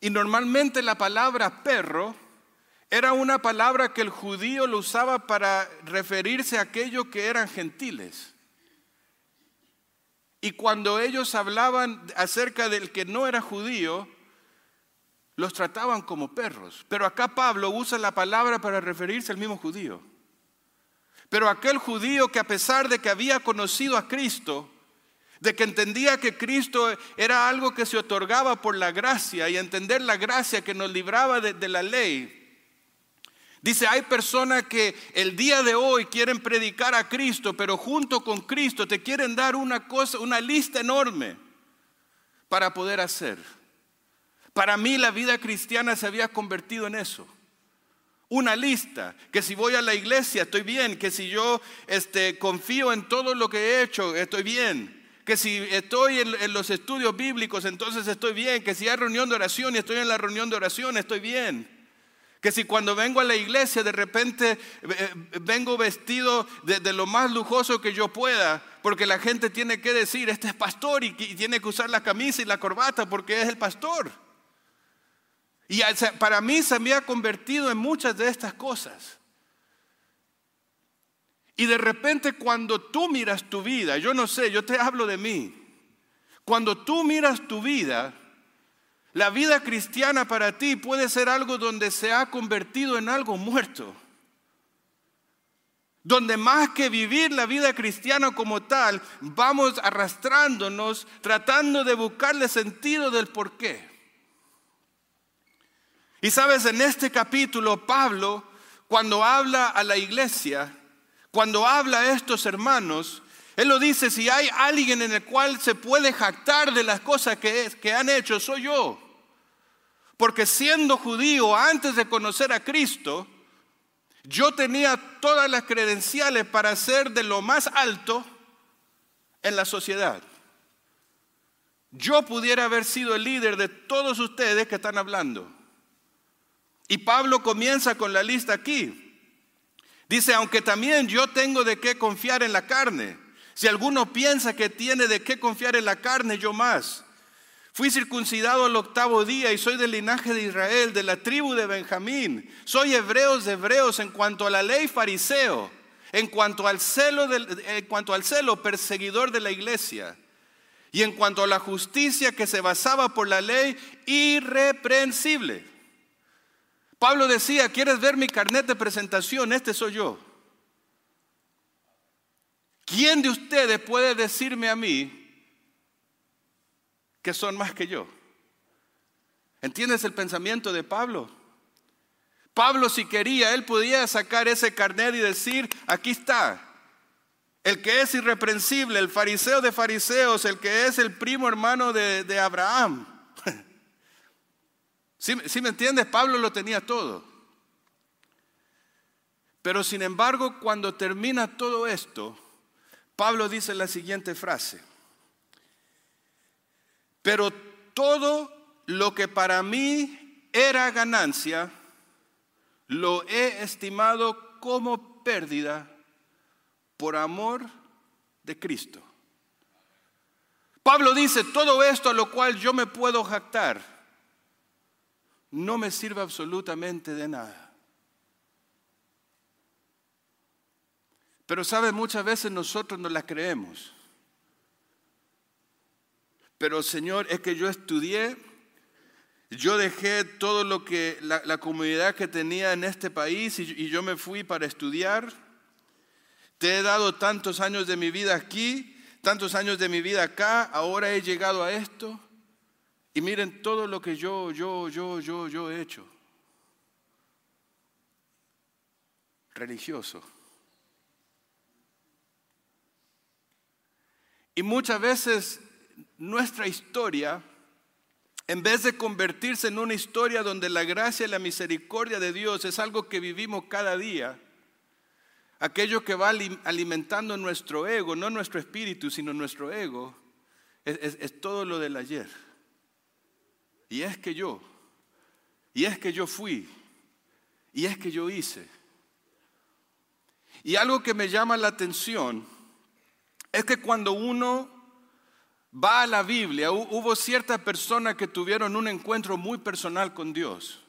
Y normalmente la palabra perro era una palabra que el judío lo usaba para referirse a aquellos que eran gentiles. Y cuando ellos hablaban acerca del que no era judío, los trataban como perros. Pero acá Pablo usa la palabra para referirse al mismo judío. Pero aquel judío que a pesar de que había conocido a Cristo, de que entendía que Cristo era algo que se otorgaba por la gracia y entender la gracia que nos libraba de, la ley, Dice, hay personas que el día de hoy quieren predicar a Cristo, pero junto con Cristo te quieren dar una cosa, una lista enorme para poder hacer. Para mí la vida cristiana se había convertido en eso. Una lista, que si voy a la iglesia estoy bien, que si yo este, confío en todo lo que he hecho estoy bien, que si estoy en, los estudios bíblicos entonces estoy bien, que si hay reunión de oración y estoy en la reunión de oración estoy bien. Que si cuando vengo a la iglesia de repente eh, vengo vestido de, lo más lujoso que yo pueda, porque la gente tiene que decir, este es pastor y tiene que usar la camisa y la corbata porque es el pastor. Y para mí se me ha convertido en muchas de estas cosas. Y de repente cuando tú miras tu vida, yo no sé, yo te hablo de mí, cuando tú miras tu vida, la vida cristiana para ti puede ser algo donde se ha convertido en algo muerto. Donde más que vivir la vida cristiana como tal, vamos arrastrándonos, tratando de buscarle sentido del por qué. Y sabes, en este capítulo, Pablo, cuando habla a la iglesia, cuando habla a estos hermanos, él lo dice, si hay alguien en el cual se puede jactar de las cosas que, que han hecho, soy yo. Porque siendo judío antes de conocer a Cristo, yo tenía todas las credenciales para ser de lo más alto en la sociedad. Yo pudiera haber sido el líder de todos ustedes que están hablando. Y Pablo comienza con la lista aquí. Dice, aunque también yo tengo de qué confiar en la carne. Si alguno piensa que tiene de qué confiar en la carne, yo más. Fui circuncidado al octavo día y soy del linaje de Israel, de la tribu de Benjamín. Soy hebreos de hebreos en cuanto a la ley fariseo, en cuanto al celo, del- en cuanto al celo perseguidor de la iglesia. Y en cuanto a la justicia que se basaba por la ley, irreprensible. Pablo decía, ¿quieres ver mi carnet de presentación? Este soy yo. ¿Quién de ustedes puede decirme a mí que son más que yo? ¿Entiendes el pensamiento de Pablo? Pablo si quería, él podía sacar ese carnet y decir, aquí está, el que es irreprensible, el fariseo de fariseos, el que es el primo hermano de, de Abraham. ¿Sí, sí me entiendes? Pablo lo tenía todo. Pero sin embargo, cuando termina todo esto, Pablo dice la siguiente frase. Pero todo lo que para mí era ganancia, lo he estimado como pérdida por amor de Cristo. Pablo dice, todo esto a lo cual yo me puedo jactar, no me sirve absolutamente de nada. Pero sabe, muchas veces nosotros no la creemos. Pero Señor, es que yo estudié, yo dejé todo lo que, la, comunidad que tenía en este país y yo me fui para estudiar. Te he dado tantos años de mi vida aquí, tantos años de mi vida acá, ahora he llegado a esto. Y miren todo lo que yo, yo, yo, yo, yo he hecho. Religioso. Y muchas veces nuestra historia, en vez de convertirse en una historia donde la gracia y la misericordia de Dios es algo que vivimos cada día, aquello que va ali- alimentando nuestro ego, no nuestro espíritu, sino nuestro ego, es- es todo lo del ayer. Y es que yo, y es que yo fui, y es que yo hice. Y algo que me llama la atención es que cuando uno va a la Biblia, hu- hubo ciertas personas que tuvieron un encuentro muy personal con Dios.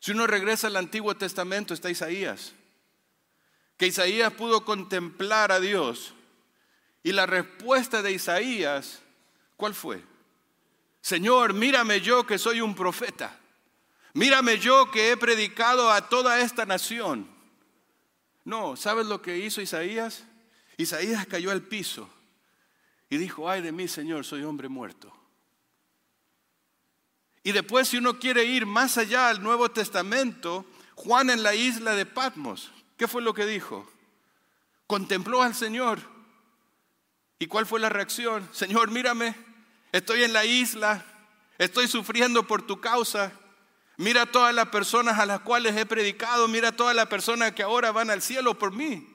Si uno regresa al Antiguo Testamento, está Isaías, que Isaías pudo contemplar a Dios. Y la respuesta de Isaías, ¿cuál fue? Señor, mírame yo que soy un profeta. Mírame yo que he predicado a toda esta nación. No, ¿sabes lo que hizo Isaías? Isaías cayó al piso y dijo, ay de mí, Señor, soy hombre muerto. Y después, si uno quiere ir más allá al Nuevo Testamento, Juan en la isla de Patmos, ¿qué fue lo que dijo? Contempló al Señor. ¿Y cuál fue la reacción? Señor, mírame, estoy en la isla, estoy sufriendo por tu causa. Mira todas las personas a las cuales he predicado, mira todas las personas que ahora van al cielo por mí.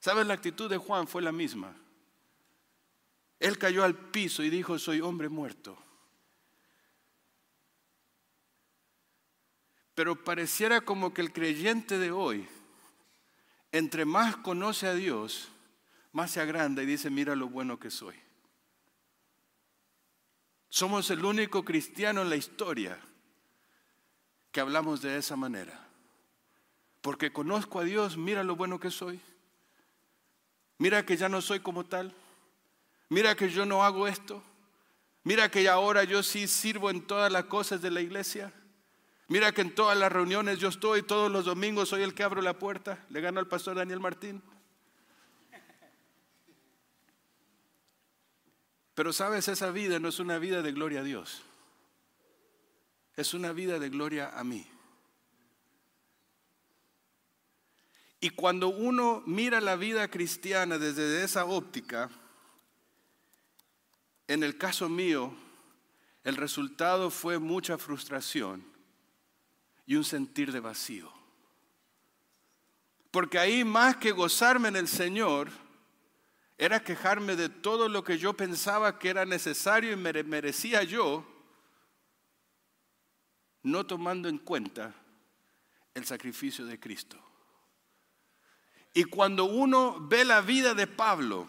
¿Sabes? La actitud de Juan fue la misma. Él cayó al piso y dijo, soy hombre muerto. Pero pareciera como que el creyente de hoy, entre más conoce a Dios, más se agranda y dice, mira lo bueno que soy. Somos el único cristiano en la historia que hablamos de esa manera. Porque conozco a Dios, mira lo bueno que soy. Mira que ya no soy como tal. Mira que yo no hago esto. Mira que ahora yo sí sirvo en todas las cosas de la iglesia. Mira que en todas las reuniones yo estoy, todos los domingos soy el que abro la puerta. Le gano al pastor Daniel Martín. Pero sabes, esa vida no es una vida de gloria a Dios. Es una vida de gloria a mí. Y cuando uno mira la vida cristiana desde esa óptica, en el caso mío, el resultado fue mucha frustración y un sentir de vacío. Porque ahí más que gozarme en el Señor, era quejarme de todo lo que yo pensaba que era necesario y mere- merecía yo, no tomando en cuenta el sacrificio de Cristo. Y cuando uno ve la vida de Pablo,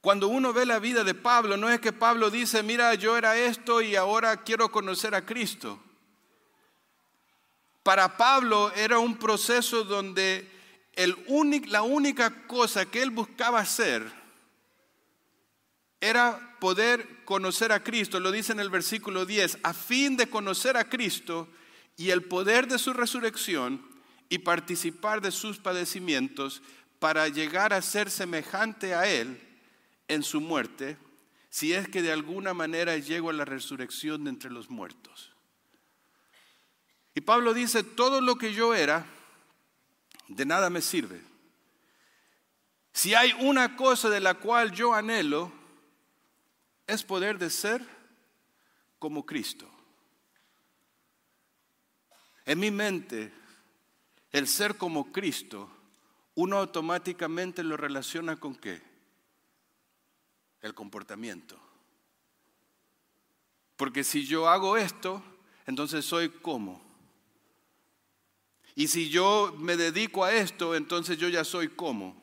cuando uno ve la vida de Pablo, no es que Pablo dice, mira, yo era esto y ahora quiero conocer a Cristo. Para Pablo era un proceso donde la única cosa que él buscaba hacer era poder conocer a Cristo, lo dice en el versículo 10, a fin de conocer a Cristo y el poder de su resurrección y participar de sus padecimientos para llegar a ser semejante a Él en su muerte, si es que de alguna manera llego a la resurrección de entre los muertos. Y Pablo dice, todo lo que yo era, de nada me sirve. Si hay una cosa de la cual yo anhelo, es poder de ser como Cristo. En mi mente, el ser como Cristo, uno automáticamente lo relaciona con qué? El comportamiento. Porque si yo hago esto, entonces soy como. Y si yo me dedico a esto, entonces yo ya soy como.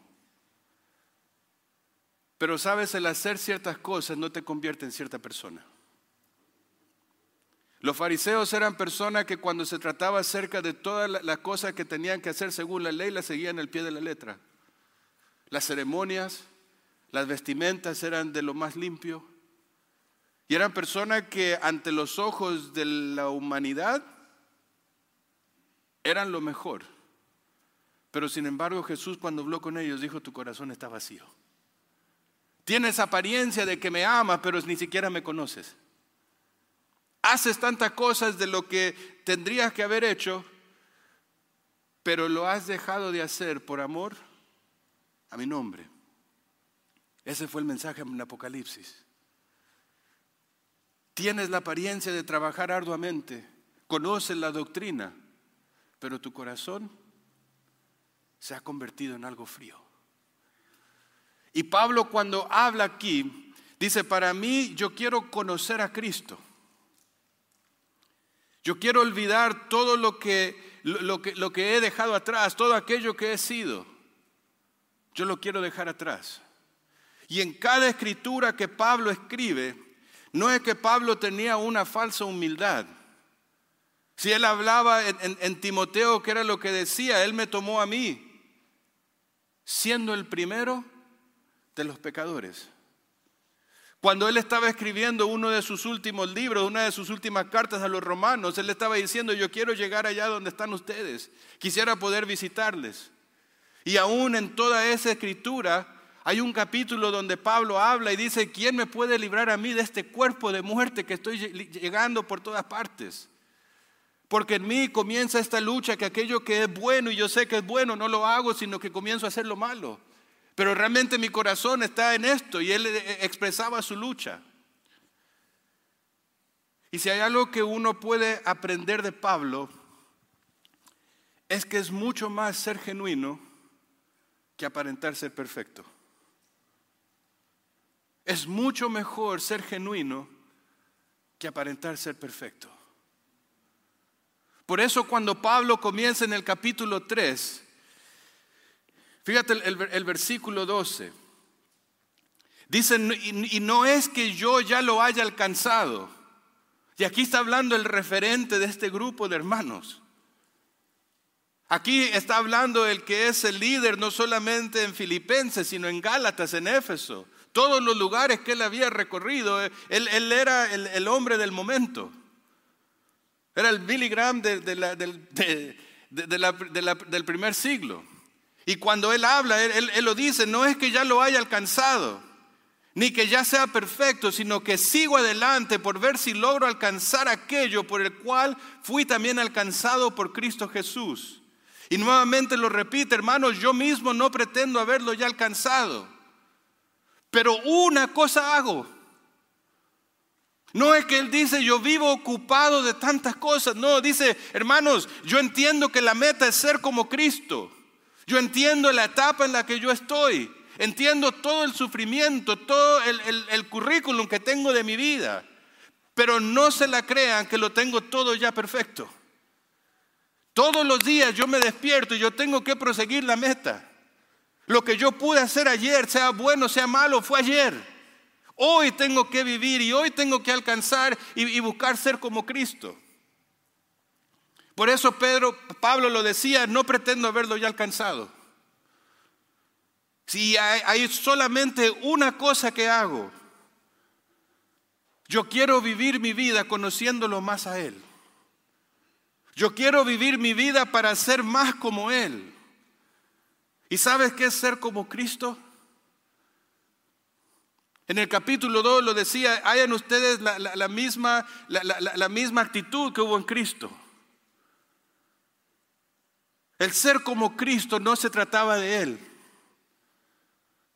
Pero sabes, el hacer ciertas cosas no te convierte en cierta persona. Los fariseos eran personas que cuando se trataba acerca de todas la- las cosas que tenían que hacer según la ley, las seguían al pie de la letra. Las ceremonias, las vestimentas eran de lo más limpio. Y eran personas que ante los ojos de la humanidad eran lo mejor. Pero sin embargo Jesús cuando habló con ellos dijo, tu corazón está vacío. Tienes apariencia de que me amas, pero ni siquiera me conoces. Haces tantas cosas de lo que tendrías que haber hecho, pero lo has dejado de hacer por amor a mi nombre. Ese fue el mensaje en Apocalipsis. Tienes la apariencia de trabajar arduamente, conoces la doctrina, pero tu corazón se ha convertido en algo frío. Y Pablo cuando habla aquí, dice, para mí yo quiero conocer a Cristo. Yo quiero olvidar todo lo que, lo, que, lo que he dejado atrás, todo aquello que he sido. Yo lo quiero dejar atrás. Y en cada escritura que Pablo escribe, no es que Pablo tenía una falsa humildad. Si él hablaba en, Timoteo, que era lo que decía, él me tomó a mí, siendo el primero de los pecadores. Cuando él estaba escribiendo uno de sus últimos libros, una de sus últimas cartas a los romanos, él estaba diciendo, yo quiero llegar allá donde están ustedes, quisiera poder visitarles. Y aún en toda esa escritura hay un capítulo donde Pablo habla y dice, ¿quién me puede librar a mí de este cuerpo de muerte que estoy lle- llegando por todas partes? Porque en mí comienza esta lucha que aquello que es bueno y yo sé que es bueno no lo hago, sino que comienzo a hacer lo malo. Pero realmente mi corazón está en esto y él eh, expresaba su lucha. Y si hay algo que uno puede aprender de Pablo, es que es mucho más ser genuino que aparentar ser perfecto. Es mucho mejor ser genuino que aparentar ser perfecto. Por eso cuando Pablo comienza en el capítulo 3, fíjate el, el- versículo 12, dice, y, no es que yo ya lo haya alcanzado, Y aquí está hablando el referente de este grupo de hermanos. Aquí está hablando el que es el líder no solamente en Filipenses, sino en Gálatas, en Éfeso. Todos los lugares que él había recorrido, él, era el hombre del momento. Era el Billy Graham del primer siglo. Y cuando él habla, él, él- él lo dice, no es que ya lo haya alcanzado, ni que ya sea perfecto, sino que sigo adelante por ver si logro alcanzar aquello por el cual fui también alcanzado por Cristo Jesús. Y nuevamente lo repite, hermanos, yo mismo no pretendo haberlo ya alcanzado, pero una cosa hago. No es que él dice, yo vivo ocupado de tantas cosas. No, dice, hermanos, yo entiendo que la meta es ser como Cristo. Yo entiendo la etapa en la que yo estoy. Entiendo todo el sufrimiento, todo el, currículum que tengo de mi vida. Pero no se la crean que lo tengo todo ya perfecto. Todos los días yo me despierto y yo tengo que proseguir la meta. Lo que yo pude hacer ayer, sea bueno, sea malo, fue ayer. Hoy tengo que vivir y hoy tengo que alcanzar y, buscar ser como Cristo. Por eso Pedro, Pablo lo decía, no pretendo haberlo ya alcanzado. Si hay solamente una cosa que hago, yo quiero vivir mi vida conociéndolo más a Él. Yo quiero vivir mi vida para ser más como Él. ¿Y sabes qué es ser como Cristo? En el capítulo 2 lo decía, hayan ustedes la, la- misma, la- misma actitud que hubo en Cristo. El ser como Cristo no se trataba de Él.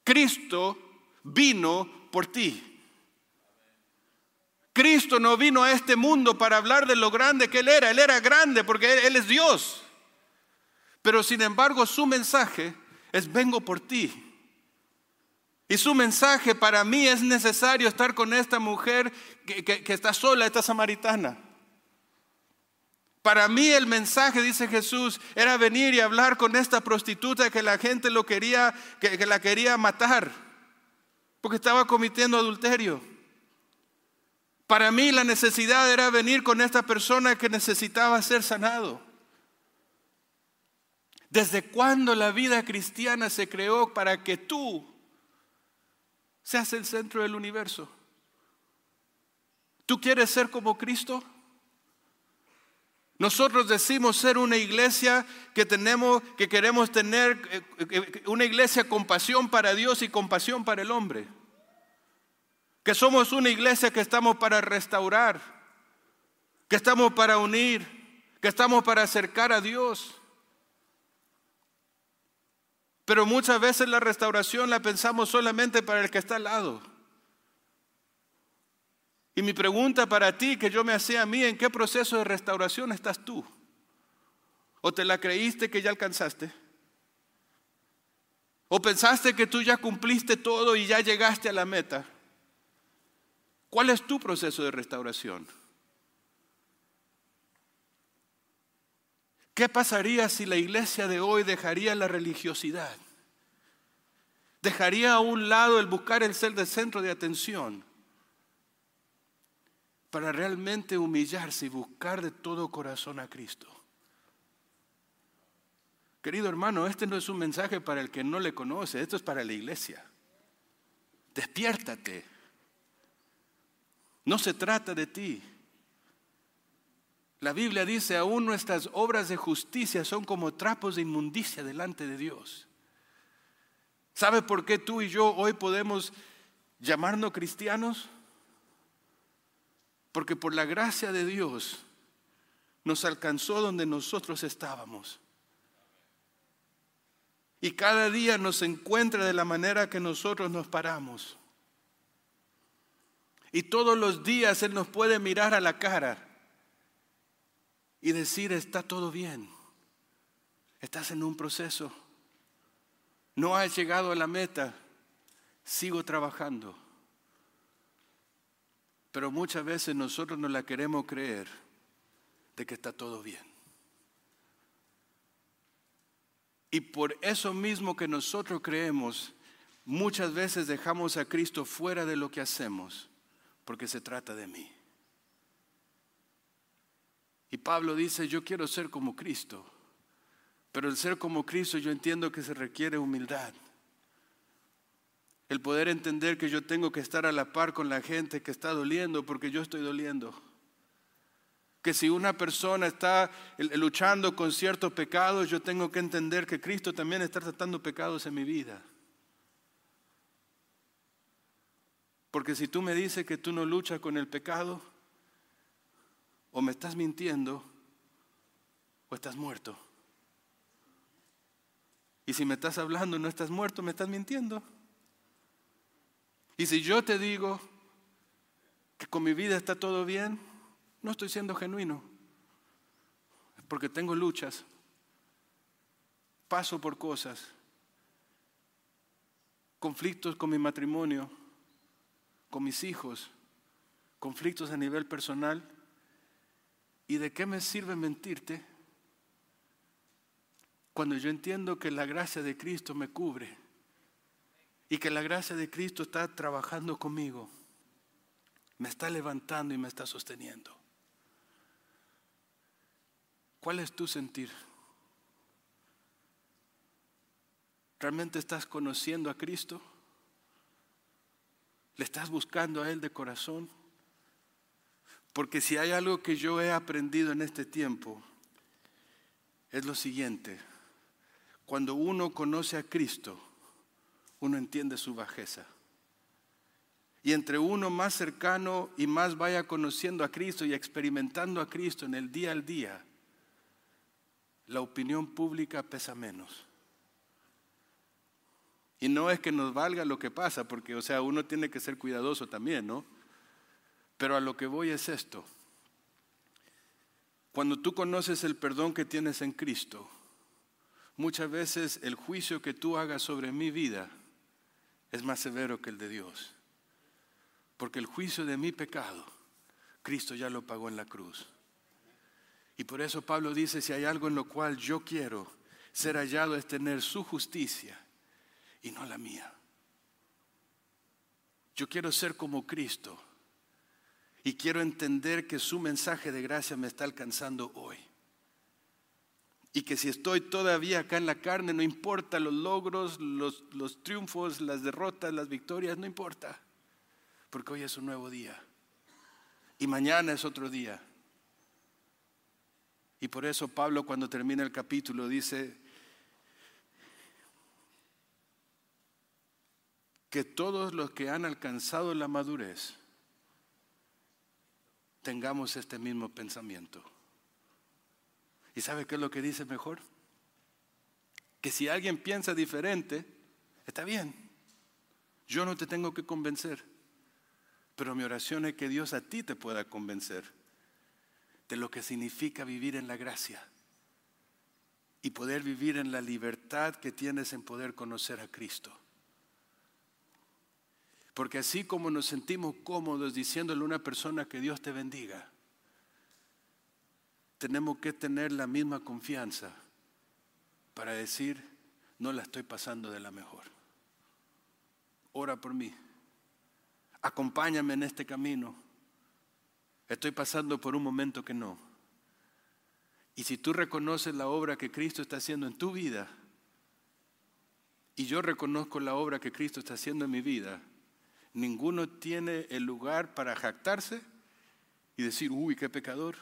Cristo vino por ti. Cristo no vino a este mundo para hablar de lo grande que Él era. Él era grande porque Él es Dios. Pero sin embargo su mensaje es vengo por ti. Y su mensaje para mí es necesario estar con esta mujer que, que- está sola, esta samaritana. Para mí el mensaje, dice Jesús, era venir y hablar con esta prostituta que la gente lo quería, que, que la quería matar, porque estaba cometiendo adulterio. Para mí la necesidad era venir con esta persona que necesitaba ser sanado. ¿Desde cuándo la vida cristiana se creó para que tú seas el centro del universo? ¿Tú quieres ser como Cristo? Nosotros decimos ser una iglesia que tenemos, que queremos tener eh, eh, una iglesia con pasión para Dios y con pasión para el hombre. Que somos una iglesia que estamos para restaurar, que estamos para unir, que estamos para acercar a Dios. Pero muchas veces la restauración la pensamos solamente para el que está al lado. Y mi pregunta para ti, que yo me hacía a mí, ¿en qué proceso de restauración estás tú? ¿O te la creíste que ya alcanzaste? ¿O pensaste que tú ya cumpliste todo y ya llegaste a la meta? ¿Cuál es tu proceso de restauración? ¿Qué pasaría si la iglesia de hoy dejaría la religiosidad? Dejaría a un lado el buscar el ser del centro de atención para realmente humillarse y buscar de todo corazón a Cristo. Querido hermano, este no es un mensaje para el que no le conoce, esto es para la iglesia. Despiértate. No se trata de ti. La Biblia dice, aún nuestras obras de justicia son como trapos de inmundicia delante de Dios. ¿Sabe por qué tú y yo hoy podemos llamarnos cristianos? Porque por la gracia de Dios nos alcanzó donde nosotros estábamos. Y cada día nos encuentra de la manera que nosotros nos paramos. Y todos los días Él nos puede mirar a la cara y decir, está todo bien. Estás en un proceso. No has llegado a la meta. Sigo trabajando. Pero muchas veces nosotros no la queremos creer de que está todo bien. Y por eso mismo que nosotros creemos, muchas veces dejamos a Cristo fuera de lo que hacemos, porque se trata de mí. Y Pablo dice, yo quiero ser como Cristo. Pero el ser como Cristo yo entiendo que se requiere humildad. El poder entender que yo tengo que estar a la par con la gente que está doliendo porque yo estoy doliendo. Que si una persona está eh, luchando con ciertos pecados, yo tengo que entender que Cristo también está tratando pecados en mi vida. Porque si tú me dices que tú no luchas con el pecado, o me estás mintiendo, o estás muerto. Y si me estás hablando y no estás muerto, me estás mintiendo. Y si yo te digo que con mi vida está todo bien, no estoy siendo genuino. Porque tengo luchas, paso por cosas, conflictos con mi matrimonio, con mis hijos, conflictos a nivel personal. ¿Y de qué me sirve mentirte cuando yo entiendo que la gracia de Cristo me cubre y que la gracia de Cristo está trabajando conmigo? Me está levantando y me está sosteniendo. ¿Cuál es tu sentir? ¿Realmente estás conociendo a Cristo? ¿Le estás buscando a Él de corazón? Porque si hay algo que yo he aprendido en este tiempo, es lo siguiente. Cuando uno conoce a Cristo, uno entiende su bajeza. Y entre uno más cercano y más vaya conociendo a Cristo y experimentando a Cristo en el día al día, la opinión pública pesa menos. Y no es que nos valga lo que pasa, porque, o sea, uno tiene que ser cuidadoso también, ¿no? Pero a lo que voy es esto. Cuando tú conoces el perdón que tienes en Cristo, muchas veces el juicio que tú hagas sobre mi vida es más severo que el de Dios. Porque el juicio de mi pecado, Cristo ya lo pagó en la cruz. Y por eso Pablo dice, si hay algo en lo cual yo quiero ser hallado es tener su justicia y no la mía. Yo quiero ser como Cristo y quiero entender que su mensaje de gracia me está alcanzando hoy. Y que si estoy todavía acá en la carne, no importa los logros, los, los triunfos, las derrotas, las victorias, no importa. Porque hoy es un nuevo día. Y mañana es otro día. Y por eso Pablo cuando termina el capítulo dice, que todos los que han alcanzado la madurez tengamos este mismo pensamiento. ¿Y sabe qué es lo que dice mejor? Que si alguien piensa diferente, está bien. Yo no te tengo que convencer. Pero mi oración es que Dios a ti te pueda convencer de lo que significa vivir en la gracia y poder vivir en la libertad que tienes en poder conocer a Cristo. Porque así como nos sentimos cómodos diciéndole a una persona que Dios te bendiga, tenemos que tener la misma confianza para decir, no la estoy pasando de la mejor. Ora por mí. Acompáñame en este camino. Estoy pasando por un momento que no. Y si tú reconoces la obra que Cristo está haciendo en tu vida, y yo reconozco la obra que Cristo está haciendo en mi vida, ninguno tiene el lugar para jactarse y decir, uy, qué pecador,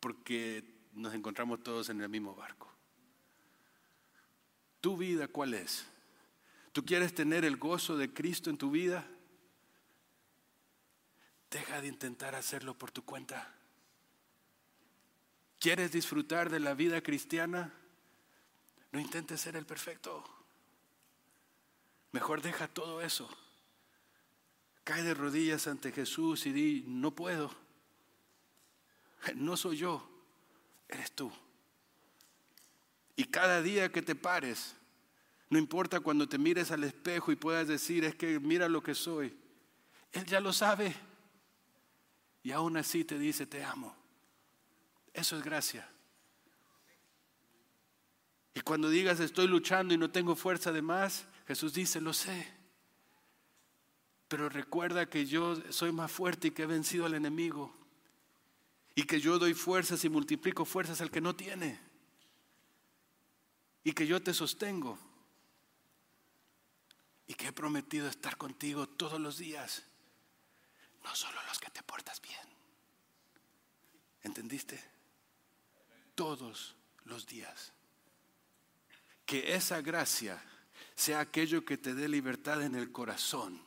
porque nos encontramos todos en el mismo barco. ¿Tu vida cuál es? ¿Tú quieres tener el gozo de Cristo en tu vida? Deja de intentar hacerlo por tu cuenta. ¿Quieres disfrutar de la vida cristiana? No intentes ser el perfecto. Mejor deja todo eso. Cae de rodillas ante Jesús y di, no puedo. No soy yo, eres tú. Y cada día que te pares, no importa cuando te mires al espejo y puedas decir, es que mira lo que soy. Él ya lo sabe. Y aún así te dice, te amo. Eso es gracia. Y cuando digas, estoy luchando y no tengo fuerza de más, Jesús dice, lo sé. Pero recuerda que yo soy más fuerte y que he vencido al enemigo. Y que yo doy fuerzas y multiplico fuerzas al que no tiene. Y que yo te sostengo. Y que he prometido estar contigo todos los días. No solo los que te portas bien. ¿Entendiste? Todos los días. Que esa gracia sea aquello que te dé libertad en el corazón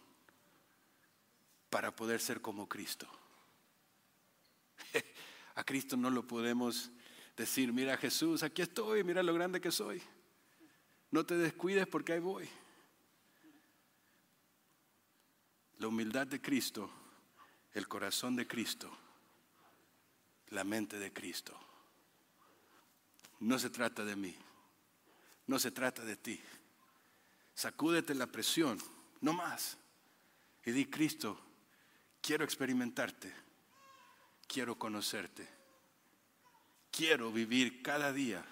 para poder ser como Cristo. A Cristo no lo podemos decir, mira Jesús, aquí estoy, mira lo grande que soy. No te descuides porque ahí voy. La humildad de Cristo, el corazón de Cristo, la mente de Cristo. No se trata de mí, no se trata de ti. Sacúdete la presión, no más. Y di, Cristo, quiero experimentarte, quiero conocerte, quiero vivir cada día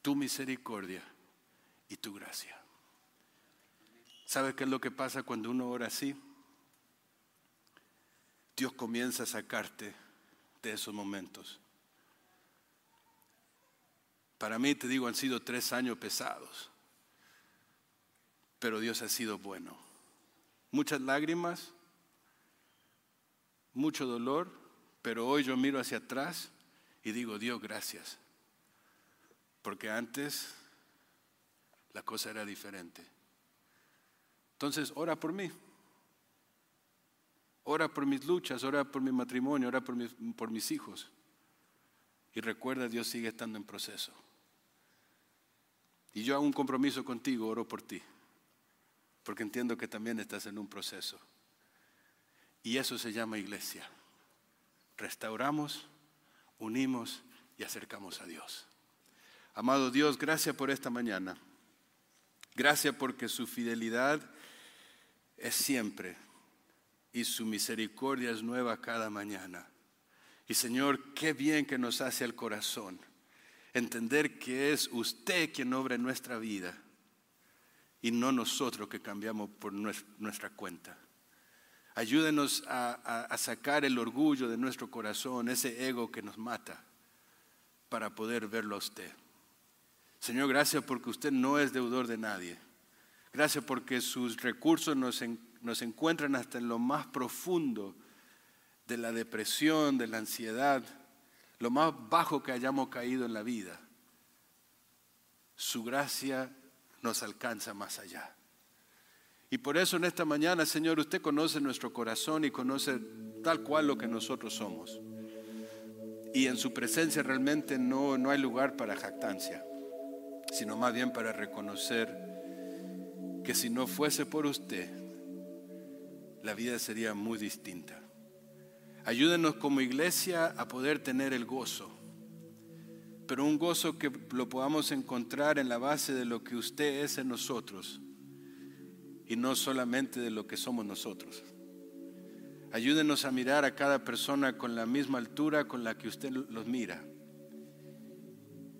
tu misericordia y tu gracia. ¿Sabe qué es lo que pasa cuando uno ora así? Dios comienza a sacarte de esos momentos. Para mí, te digo, han sido tres años pesados, pero Dios ha sido bueno. Muchas lágrimas, mucho dolor, pero hoy yo miro hacia atrás y digo, Dios, gracias, porque antes la cosa era diferente. Entonces, ora por mí. Ora por mis luchas, ora por mi matrimonio, ora por mis, por mis hijos. Y recuerda, Dios sigue estando en proceso. Y yo hago un compromiso contigo, oro por ti, porque entiendo que también estás en un proceso. Y eso se llama iglesia. Restauramos, unimos y acercamos a Dios. Amado Dios, gracias por esta mañana. Gracias porque su fidelidad es siempre y su misericordia es nueva cada mañana. Y Señor, qué bien que nos hace el corazón entender que es usted quien obra en nuestra vida y no nosotros que cambiamos por nues- nuestra cuenta. Ayúdenos a, a- a sacar el orgullo de nuestro corazón, ese ego que nos mata, para poder verlo a usted. Señor, gracias porque usted no es deudor de nadie. Gracias porque sus recursos nos, en- nos encuentran hasta en lo más profundo de la depresión, de la ansiedad, lo más bajo que hayamos caído en la vida. Su gracia nos alcanza más allá. Y por eso en esta mañana, Señor, usted conoce nuestro corazón y conoce tal cual lo que nosotros somos. Y en su presencia realmente no, no hay lugar para jactancia, sino más bien para reconocer que si no fuese por usted, la vida sería muy distinta. Ayúdenos como iglesia a poder tener el gozo, pero un gozo que lo podamos encontrar en la base de lo que usted es en nosotros y no solamente de lo que somos nosotros. Ayúdenos a mirar a cada persona con la misma altura con la que usted los mira.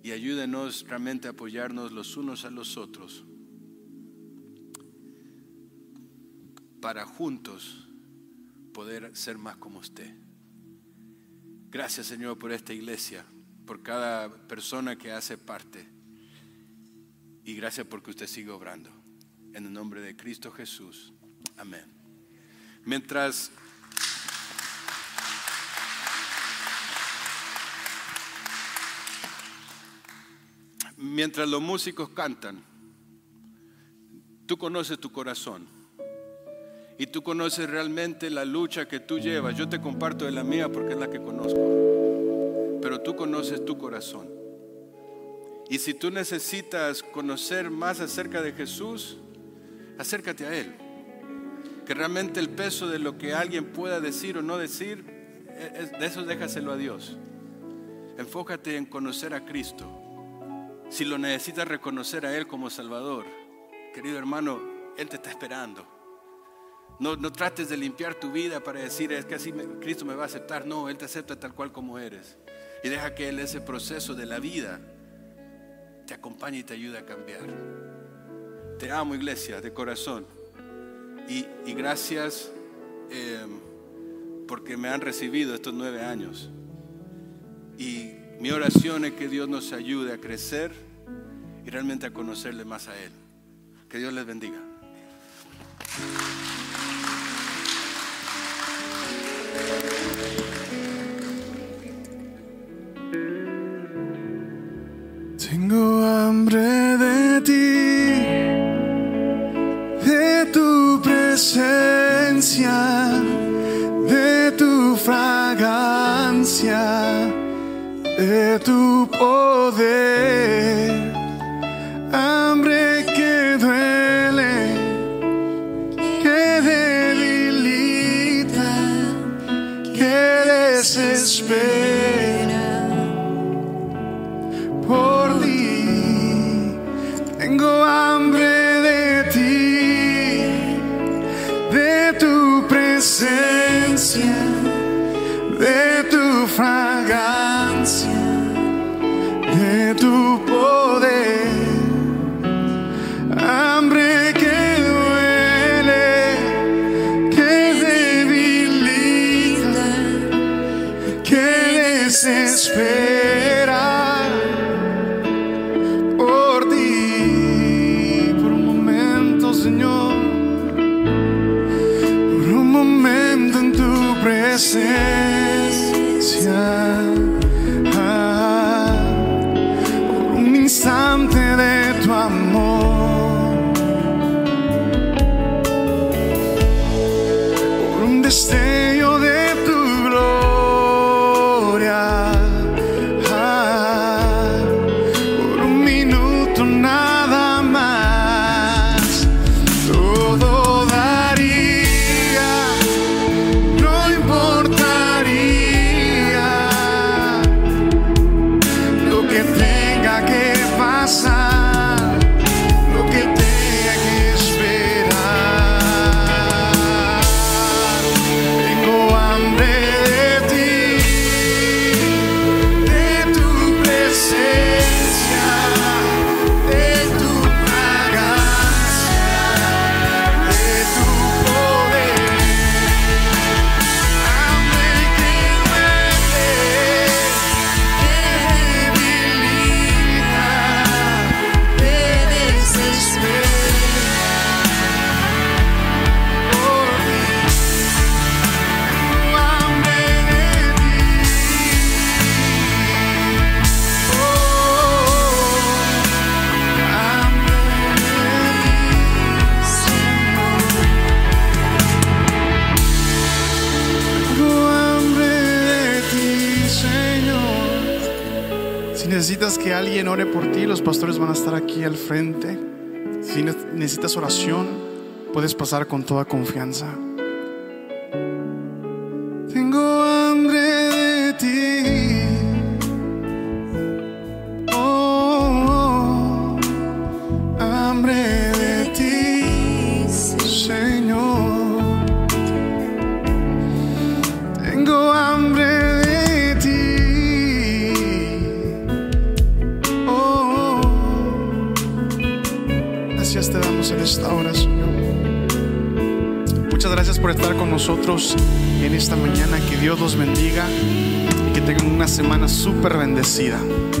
Y ayúdenos realmente a apoyarnos los unos a los otros para juntos poder ser más como usted. Gracias Señor por esta iglesia, por cada persona que hace parte. Y gracias porque usted sigue obrando. En el nombre de Cristo Jesús. Amén. Mientras mientras los músicos cantan, tú conoces tu corazón y tú conoces realmente la lucha que tú llevas. Yo te comparto de la mía porque es la que conozco, pero tú conoces tu corazón. Y si tú necesitas conocer más acerca de Jesús, acércate a Él. Que realmente el peso de lo que alguien pueda decir o no decir, es- de eso déjaselo a Dios. Enfócate en conocer a Cristo. Si lo necesitas reconocer a Él como Salvador, querido hermano, Él te está esperando. No, no trates de limpiar tu vida para decir, es que así me- Cristo me va a aceptar. No, Él te acepta tal cual como eres. Y deja que Él ese proceso de la vida te acompañe y te ayude a cambiar. Te amo iglesia de corazón. Y, y gracias em, porque me han recibido estos nueve años. Y mi oración es que Dios nos ayude a crecer y realmente a conocerle más a Él. Que Dios les bendiga. tu poder. aquí al frente. Si necesitas oración, puedes pasar con toda confianza. bendecida.